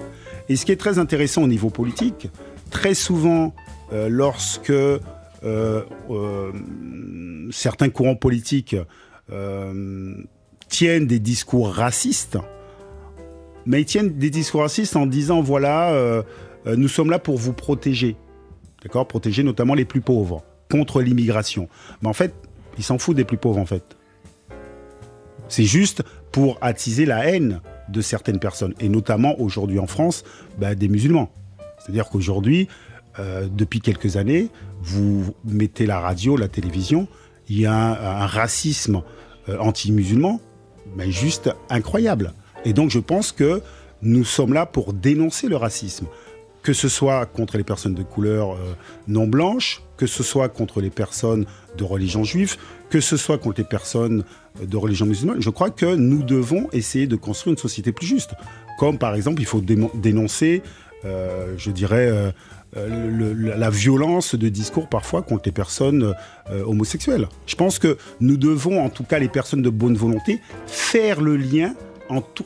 Et ce qui est très intéressant au niveau politique, très souvent, euh, lorsque euh, euh, certains courants politiques tiennent des discours racistes, mais ils tiennent des discours racistes en disant voilà, euh, euh, nous sommes là pour vous protéger, d'accord, protéger notamment les plus pauvres contre l'immigration. Mais en fait, ils s'en foutent des plus pauvres en fait. C'est juste pour attiser la haine de certaines personnes, et notamment aujourd'hui en France, bah, des musulmans. C'est-à-dire qu'aujourd'hui, euh, depuis quelques années, vous mettez la radio, la télévision, il y a un, racisme anti-musulman, mais juste incroyable. Et donc je pense que nous sommes là pour dénoncer le racisme, que ce soit contre les personnes de couleur euh, non blanche, que ce soit contre les personnes de religion juive, que ce soit contre les personnes euh, de religion musulmane. Je crois que nous devons essayer de construire une société plus juste. Comme par exemple, il faut dénoncer, euh, je dirais, la violence de discours parfois contre les personnes homosexuelles. Je pense que nous devons, en tout cas les personnes de bonne volonté, faire le lien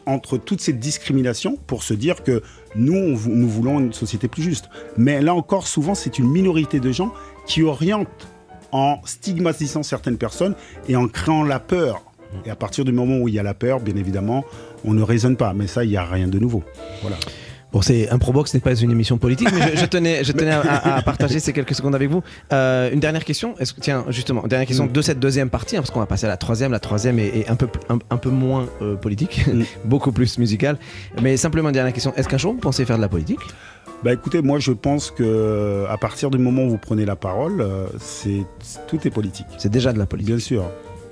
entre toutes ces discriminations pour se dire que nous, nous voulons une société plus juste. Mais là encore, souvent, c'est une minorité de gens qui orientent en stigmatisant certaines personnes et en créant la peur. Et à partir du moment où il y a la peur, bien évidemment, on ne raisonne pas. Mais ça, il n'y a rien de nouveau. Voilà. Bon, c'est un Probox n'est pas une émission politique, mais je, je tenais, je tenais à, à- à partager ces quelques secondes avec vous. Euh, une dernière question. Est-ce que tiens, justement, dernière question Mm. de cette deuxième partie, hein, parce qu'on va passer à la troisième. La troisième est, est un peu, un, un peu moins euh, politique, Mm. beaucoup plus musicale. Mais simplement une dernière question. Est-ce qu'un jour vous pensez faire de la politique? Bah écoutez, moi je pense que à partir du moment où vous prenez la parole, euh, c'est tout est politique. C'est déjà de la politique. Bien sûr.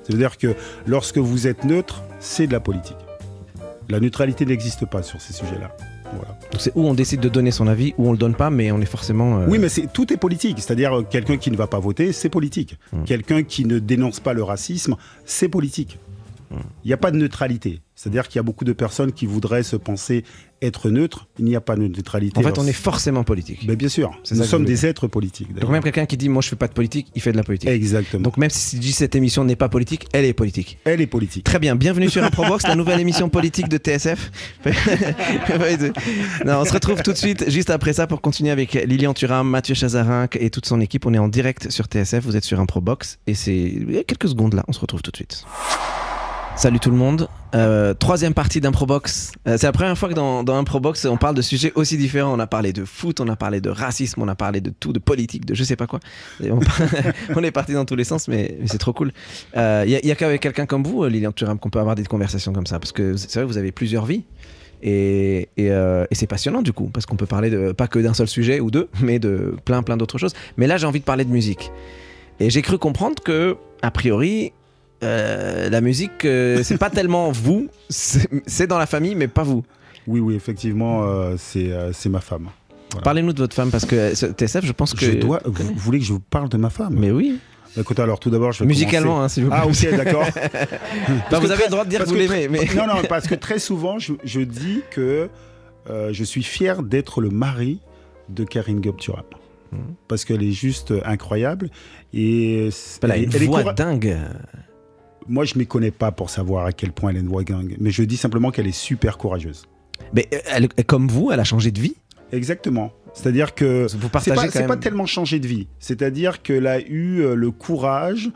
C'est-à-dire que lorsque vous êtes neutre, c'est de la politique. La neutralité n'existe pas sur ces sujets-là. Voilà. Donc c'est où on décide de donner son avis, où on le donne pas, mais on est forcément. euh, Oui, mais c'est tout est politique. C'est-à-dire euh, quelqu'un qui ne va pas voter, c'est politique. Hmm. Quelqu'un qui ne dénonce pas le racisme, c'est politique. Il n'y a pas de neutralité. C'est-à-dire qu'il y a beaucoup de personnes qui voudraient se penser être neutres. Il n'y a pas de neutralité. En fait, on est forcément politique. Ben, bien sûr. Nous ça sommes des êtres politiques. Donc même quelqu'un qui dit moi je fais pas de politique, il fait de la politique. Exactement. Donc même si dit cette émission n'est pas politique, elle est politique. Elle est politique. Très bien, bienvenue sur Improbox, la nouvelle émission politique de TSF. non, on se retrouve tout de suite, juste après ça, pour continuer avec Lilian Thuram, Mathieu Chazarin et toute son équipe. On est en direct sur TSF, vous êtes sur Improbox, et c'est quelques secondes là, on se retrouve tout de suite. Salut tout le monde, Euh, troisième partie d'Improbox. Euh, c'est la première fois que dans, Improbox, on parle de sujets aussi différents. On a parlé de foot, on a parlé de racisme, on a parlé de tout, de politique, de je sais pas quoi. On, est parti dans tous les sens, mais, c'est trop cool. Il n'y a, qu'avec quelqu'un comme vous, Lilian Thuram, qu'on peut avoir des conversations comme ça. Parce que c'est vrai vous avez plusieurs vies. Euh, et c'est passionnant du coup, parce qu'on peut parler pas que d'un seul sujet ou deux, mais de plein plein d'autres choses. Mais là, j'ai envie de parler de musique. Et j'ai cru comprendre que, a priori, euh, la musique, euh, c'est pas tellement vous, c'est dans la famille, mais pas vous. Oui, oui, effectivement, euh, c'est ma femme. Voilà. Parlez-nous de votre femme, parce que TSF, je pense que. Je dois, vous, vous voulez que je vous parle de ma femme? Mais oui, Écoutez, alors tout d'abord, je vais musicalement, hein, s'il vous plaît. Ah, ok, d'accord. Bah, vous avez très- le droit de dire que vous l'aimez, mais. Non, non, parce que très souvent, je, je dis que je suis fier d'être le mari de Karine Gobturam. Mhm. Parce qu'elle est juste incroyable. Et Elle a une elle voix dingue. Moi, je ne m'y connais pas pour savoir à quel point elle a une voix dingue. Mais je dis simplement qu'elle est super courageuse. Mais euh, elle, comme vous, elle a changé de vie? Exactement. C'est-à-dire que Vous c'est partagez pas, quand c'est même. pas tellement changé de vie. C'est-à-dire qu'elle a eu euh, le courage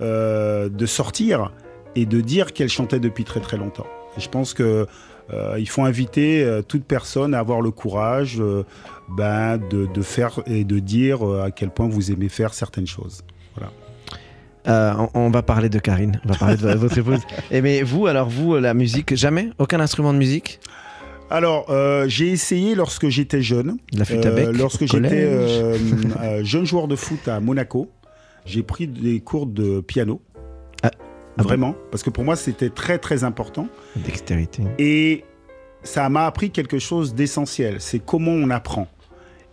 euh, de sortir et de dire qu'elle chantait depuis très très longtemps. Et je pense que euh, il faut inviter euh, toute personne à avoir le courage ben, de, de faire et de dire à quel point vous aimez faire certaines choses. Euh, on, on va parler de Karine, on va parler de vo- votre épouse. Et mais vous, alors vous, la musique, jamais? Aucun instrument de musique? Alors, euh, j'ai essayé lorsque j'étais jeune. La flûte à Euh, bec lorsque j'étais jeune joueur de foot à Monaco, j'ai pris des cours de piano. Ah, ah Vraiment, parce que pour moi c'était très très important. Dextérité. Et ça m'a appris quelque chose d'essentiel, c'est comment on apprend.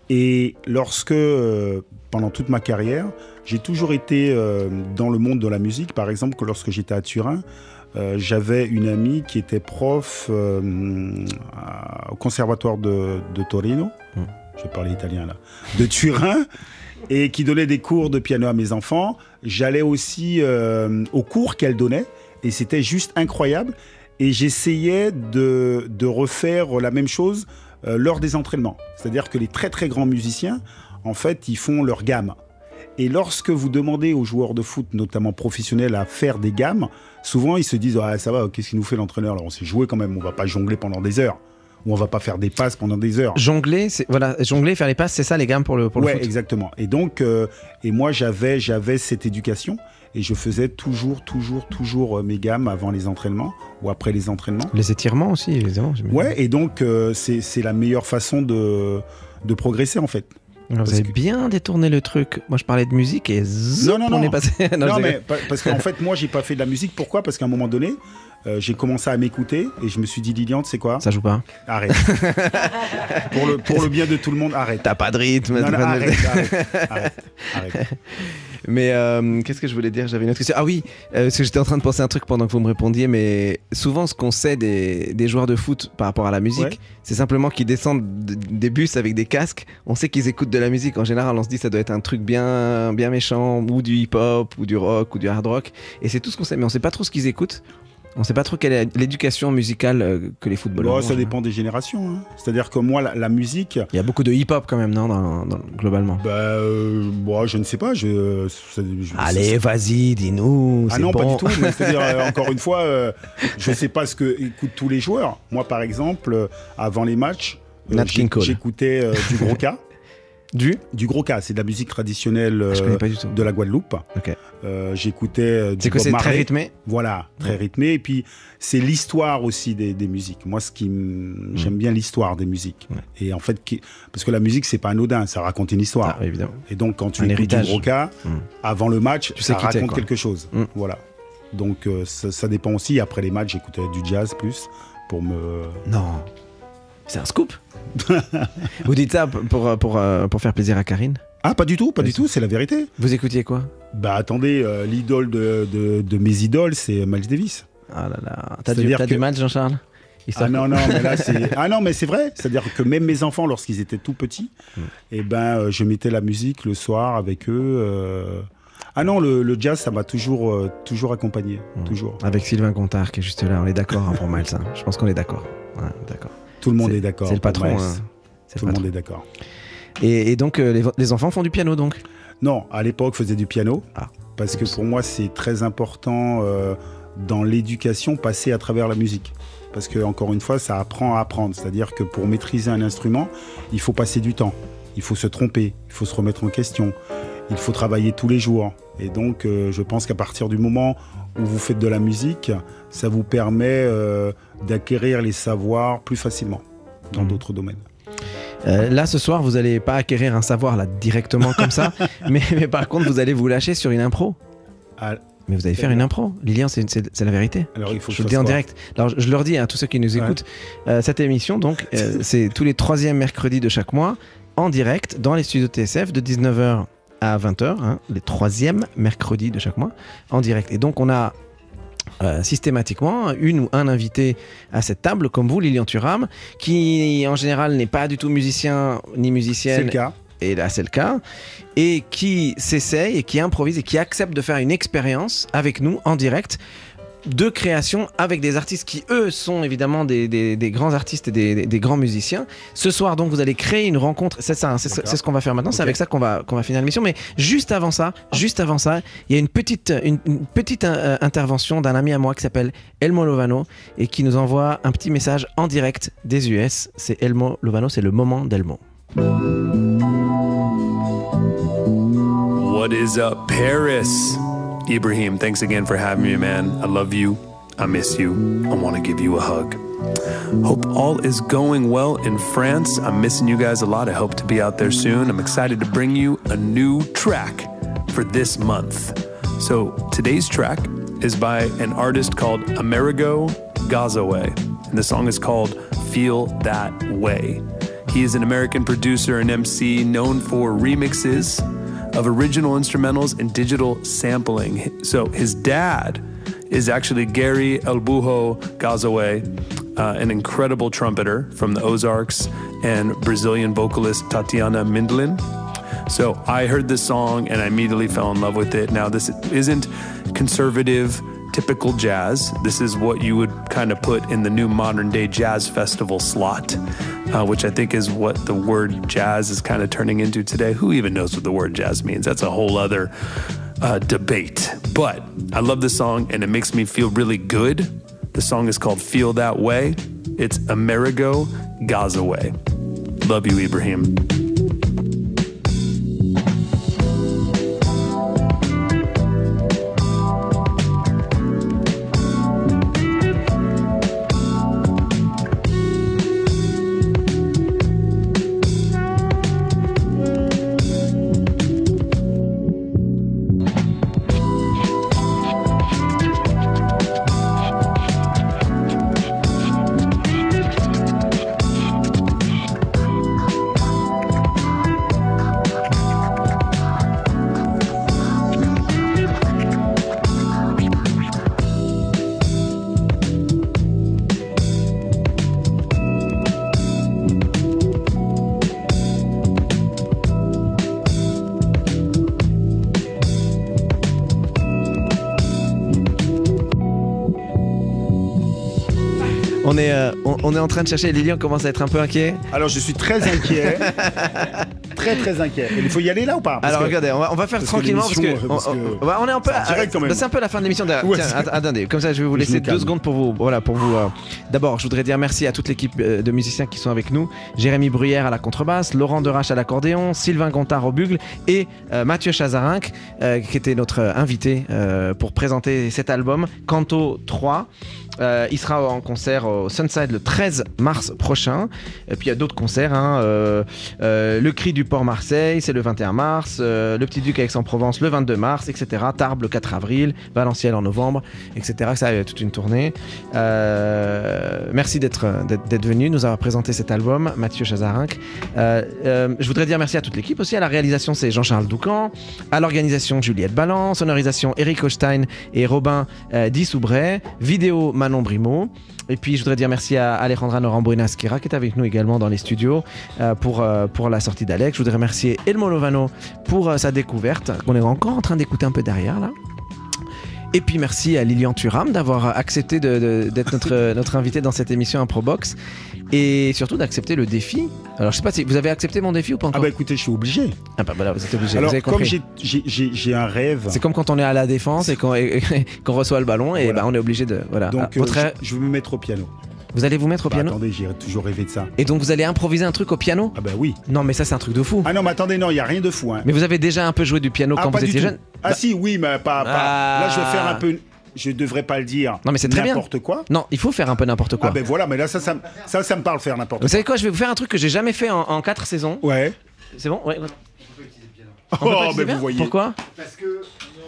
Et lorsque, euh, pendant toute ma carrière, j'ai toujours été euh, dans le monde de la musique, par exemple, que lorsque j'étais à Turin, euh, j'avais une amie qui était prof euh, à- au conservatoire de, de Torino, Mm. je parler italien là, de Turin, et qui donnait des cours de piano à mes enfants. J'allais aussi aux cours qu'elle donnait, et c'était juste incroyable. Et j'essayais de, de refaire la même chose lors des entraînements. C'est-à-dire que les très très grands musiciens, en fait, ils font leur gamme. Et lorsque vous demandez aux joueurs de foot, notamment professionnels, à faire des gammes, souvent ils se disent ah, ça va, qu'est-ce qu'il nous fait l'entraîneur là On s'est joué quand même, on va pas jongler pendant des heures. Ou on va pas faire des passes pendant des heures. Jongler, c'est voilà, jongler, faire les passes, c'est ça les gammes pour le pour le ouais, foot. exactement. Et donc, euh, et moi j'avais j'avais cette éducation et je faisais toujours toujours toujours euh, mes gammes avant les entraînements ou après les entraînements. Les étirements aussi, évidemment. j'imagine. Ouais, et donc euh, c'est c'est la meilleure façon de de progresser en fait. Vous parce avez que- bien détourné le truc. Moi, je parlais de musique et zoup, Non, non, on non. est passé. Non, Non, mais parce qu'en fait, moi, j'ai pas fait de la musique. Pourquoi? Parce qu'à un moment donné, euh, j'ai commencé à m'écouter et je me suis dit, Lilian, c'est quoi? Ça joue pas. Arrête. pour, le, pour le bien de tout le monde, arrête. T'as pas de rythme. Non, non, pas de- arrête, arrête, arrête, arrête. Mais euh, qu'est-ce que je voulais dire? J'avais une autre question. Ah oui, euh, parce que j'étais en train de penser un truc pendant que vous me répondiez, mais souvent ce qu'on sait des, des joueurs de foot par rapport à la musique, Ouais. c'est simplement qu'ils descendent des bus avec des casques. On sait qu'ils écoutent de la musique. En général, on se dit ça doit être un truc bien, bien méchant, ou du hip-hop, ou du rock, ou du hard rock. Et c'est tout ce qu'on sait, mais on sait pas trop ce qu'ils écoutent. On sait pas trop quelle est l'éducation musicale euh, que les footballeurs. Bon, ont, ça en dépend des générations. hein. C'est-à-dire que moi, la, la musique. Il y a beaucoup de hip-hop quand même, non, dans- dans- globalement. bah, euh, bon, je ne sais pas. Je, ça- je- Allez, vas-y, dis-nous. Ah non, pas du tout. mais C'est-à-dire, euh, encore une fois, euh, je ne sais pas ce que écoutent tous les joueurs. Moi, par exemple, avant les matchs, j'écoutais du gros cas. Du Du gros cas, c'est de la musique traditionnelle Je euh, connais pas du tout. de la Guadeloupe. Ok. Euh, J'écoutais euh, du C'est que Bob c'est très rythmé. Voilà, très Ouais. rythmé. Et puis, c'est l'histoire aussi des, des musiques. Moi, ce qui m- j'aime bien l'histoire des musiques. Ouais. Et en fait, qui- parce que la musique, c'est pas anodin, ça raconte une histoire. Ah, évidemment. Et donc, quand tu Un écoutes héritage. du gros cas, Mm. avant le match, Tu sais ça raconte quelque chose. Mm. Voilà. Donc, euh, ça, ça dépend aussi. Après les matchs, j'écoutais du jazz plus pour me. Non. C'est un scoop. Vous dites ça pour, pour, euh, pour faire plaisir à Karine? Ah, pas du tout, pas du tout, c'est la vérité. Vous écoutiez quoi? Bah, attendez, euh, l'idole de, de- de mes idoles, c'est Miles Davis. Ah là là. T'as du, que- mal, Jean-Charles? Ah non, non, mais là. Ah non, mais c'est vrai. C'est-à-dire que même mes enfants, lorsqu'ils étaient tout petits, Mm. eh ben, euh, je mettais la musique le soir avec eux. euh. Ah non, le, le jazz, ça m'a toujours, euh, toujours accompagné. Mm. Toujours. Avec Sylvain Gontard qui est juste là. On est d'accord hein, pour Miles. hein. Je pense qu'on est d'accord. Ouais, d'accord. Tout le monde est d'accord. C'est le patron. Hein. Tout le le patron. monde est d'accord. Et, et donc, euh, les, les enfants font du piano donc? Non, à l'époque, faisais du piano. Ah. Parce que pour moi, c'est très important euh, dans l'éducation passée à travers la musique. Parce que, encore une fois, ça apprend à apprendre. C'est-à-dire que pour maîtriser un instrument, il faut passer du temps. Il faut se tromper, il faut se remettre en question, il faut travailler tous les jours. Et donc, euh, je pense qu'à partir du moment où vous faites de la musique, ça vous permet euh, d'acquérir les savoirs plus facilement dans Mhm. d'autres domaines. Euh, là, ce soir, vous n'allez pas acquérir un savoir là directement comme ça, mais, mais par contre, vous allez vous lâcher sur une impro. Ah, Mais vous allez faire une impro. Lilian, c'est la vérité. alors, il faut Je le dis en direct. Alors, je, je leur dis à tous ceux qui nous Ouais. écoutent, euh, cette émission, donc, c'est tous les troisièmes mercredis de chaque mois, en direct, dans les studios TSF, de 19h à 20h, hein, les troisièmes mercredis de chaque mois, en direct. Et donc, on a euh, systématiquement une ou un invité à cette table, comme vous, Lilian Thuram, qui en général n'est pas du tout musicien ni C'est musicienne, le cas. et là c'est le cas, et qui s'essaye et qui improvise et qui accepte de faire une expérience avec nous en direct de création avec des artistes qui eux sont évidemment des, des- des grands artistes et des, des- des grands musiciens. Ce soir donc vous allez créer une rencontre, c'est ça, hein, c'est ce qu'on va faire maintenant, c'est avec ça qu'on va, qu'on va finir l'émission. Mais juste avant ça, juste avant ça, il y a une petite, une, une petite euh, intervention d'un ami à moi qui s'appelle Elmo Lovano et qui nous envoie un petit message en direct des US. C'est Elmo Lovano, c'est le moment d'Elmo. What is up, Paris? Ibrahim, thanks again for having me, man. I love you. I miss you. I want to give you a hug. Hope all is going well in France. I'm missing you guys a lot. I hope to be out there soon. I'm excited to bring you a new track for this month. So today's track is by an artist called Amerigo Gazaway, and the song is called Feel That Way. He is an American producer and MC known for remixes of original instrumentals and digital sampling. So his dad is actually Gary Elbujo Gazaway, uh, an incredible trumpeter from the Ozarks, and Brazilian vocalist Tatiana Mindlin. So I heard this song and I immediately fell in love with it. Now, this isn't conservative, typical jazz. This is what you would kind of put in the new modern day jazz festival slot, uh, which I think is what the word jazz is kind of turning into today. Who even knows what the word jazz means? That's a whole other uh, debate. But I love this song and it makes me feel really good. The song is called Feel That Way. It's Amerigo Gazaway. Love you, Ibrahim. On est, euh, on, on est en train de chercher. Lilian commence à être un peu inquiet. Alors, je suis très inquiet. très, très inquiet. Il faut y aller là ou pas? Alors regardez, on va, on va faire tranquillement parce que, on, parce que- on- on est un peu. c'est un peu la fin de l'émission. Ouais, attendez, comme ça, je vais vous laisser deux secondes pour vous. Voilà, pour vous. euh, D'abord, je voudrais dire merci à toute l'équipe euh, de musiciens qui sont avec nous. Jérémy Bruyère à la contrebasse, Laurent Derache à l'accordéon, Sylvain Gontard au bugle et euh, Mathieu Chazarinck euh, qui était notre invité pour présenter cet album Canto 3. Euh, il sera en concert au Sunside le 13 mars prochain. Et puis il y a d'autres concerts. hein, euh, euh, le Cri du Port Marseille, c'est le 21 mars. euh, le Petit Duc à Aix-en-Provence, le 22 mars, etc. Tarbes le 4 avril. Valenciennes en novembre, etc. Ça a toute une tournée. Euh, merci d'être venu nous avoir présenté cet album, Mathieu Chazarinck. Euh, je voudrais dire merci à toute l'équipe aussi. À la réalisation, c'est Jean-Charles Doucan. À l'organisation, Juliette Ballan. Sonorisation, Eric Hochstein et Robin Dissoubret. Vidéo, Manon Brimo. Et puis, je voudrais dire merci à Alejandra Norambuena-Skira qui est avec nous également dans les studios euh, pour, euh, pour la sortie d'Alex. Je voudrais remercier Elmo Lovano pour euh, sa découverte, qu'on est encore en train d'écouter un peu derrière là. Et puis merci à Lilian Thuram d'avoir accepté d'être notre, notre invité dans cette émission Improbox et surtout d'accepter le défi. Alors je sais pas si vous avez accepté mon défi ou pas Ah encore bah écoutez, je suis obligé. Ah bah voilà, vous êtes obligé. Alors vous avez comme j'ai- un rêve, C'est comme quand on est à la défense et qu'on qu'on reçoit le ballon et Voilà. bah, on est obligé de voilà. donc Ah, euh, votre- je, je veux me mettre au piano. Vous allez vous mettre au Bah, piano attendez, j'ai toujours rêvé de ça. et donc vous allez improviser un truc au piano Ah bah oui. Non mais ça c'est un truc de fou. Ah non, mais attendez, non, il y a rien de fou. Hein. Mais vous avez déjà un peu joué du piano ah, quand vous étiez jeune Ah si, oui, mais pas. pas- Ah. Là, je vais faire un peu. Je devrais pas le dire. Non, mais c'est très bien. N'importe quoi. Non, il faut faire un peu n'importe quoi. Ah ben voilà, mais là, ça, ça, me- ça, ça me parle faire n'importe Vous quoi. savez quoi Je vais vous faire un truc que j'ai jamais fait en, en quatre saisons. Ouais. C'est bon? Ouais. On peut pas Oh, voyez. Pourquoi Parce que,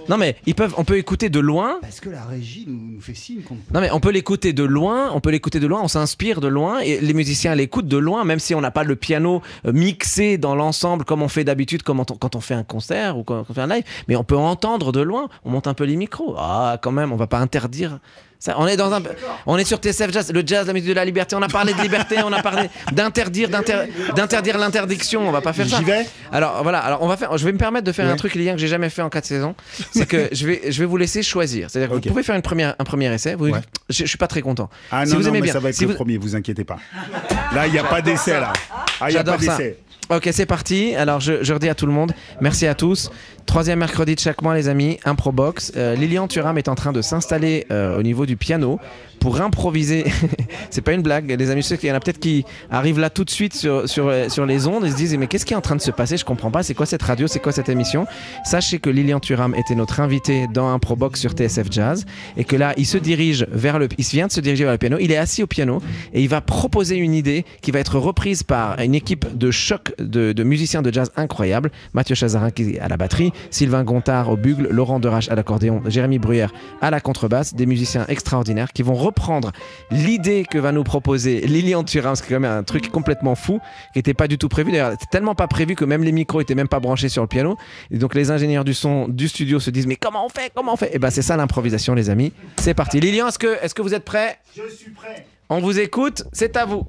Non mais ils peuvent, on peut écouter de loin. parce que la régie nous, nous fait signe qu'on Non mais on peut l'écouter de loin, on peut l'écouter de loin, on s'inspire de loin et les musiciens l'écoutent de loin, même si on n'a pas le piano euh, mixé dans l'ensemble comme on fait d'habitude comme on- quand on fait un concert ou quand on fait un live, mais on peut entendre de loin. On monte un peu les micros. Ah quand même, on va pas interdire. Ça, on est dans un, on est sur TSF Jazz, le jazz, la musique de la liberté. On a parlé de liberté, on a parlé d'interdire, d'inter- d'interdire l'interdiction. On va pas faire ça. J'y vais Alors voilà, alors on va faire, je vais me permettre de faire un truc lien que j'ai jamais fait en quatre saisons, c'est que je vais, je vais vous laisser choisir. C'est-à-dire que vous pouvez faire une première, un premier essai. Vous, Ouais. je, je suis pas très content. Ah si non, vous non, aimez mais bien, ça va être si le vous- premier, vous inquiétez pas. Là, il n'y a pas d'essai, là. Ah, il n'y a pas J'adore ça. d'essai. Ok, c'est parti. Alors, je, redis à tout le monde, merci à tous. Troisième mercredi de chaque mois, les amis, Improbox. Euh, Lilian Thuram est en train de s'installer euh, au niveau du piano pour improviser. c'est pas une blague, les amis. Qu'il y en a peut-être qui arrivent là tout de suite sur, sur, sur les ondes et se disent Mais qu'est-ce qui est en train de se passer? Je comprends pas. C'est quoi cette radio? C'est quoi cette émission? Sachez que Lilian Thuram était notre invité dans Improbox sur TSF Jazz et que là, il se dirige vers le. Il vient de se diriger vers le piano. Il est assis au piano et il va proposer une idée qui va être reprise par une équipe de choc de, de musiciens de jazz incroyables. Mathieu Chazarin qui est à la batterie, Sylvain Gontard au bugle, Laurent Derache à l'accordéon, Jérémy Bruyère à la contrebasse, des musiciens extraordinaires qui vont reprendre l'idée que va nous proposer Lilian Thuram, ce qui est quand même un truc complètement fou, qui n'était pas du tout prévu. D'ailleurs, c'était tellement pas prévu que même les micros étaient même pas branchés sur le piano. Et donc les ingénieurs du son du studio se disent mais comment on fait? Comment on fait? Et ben c'est ça l'improvisation les amis. C'est parti. Lilian, est-ce que, est-ce que vous êtes prêts? Je suis prêt. On vous écoute, c'est à vous.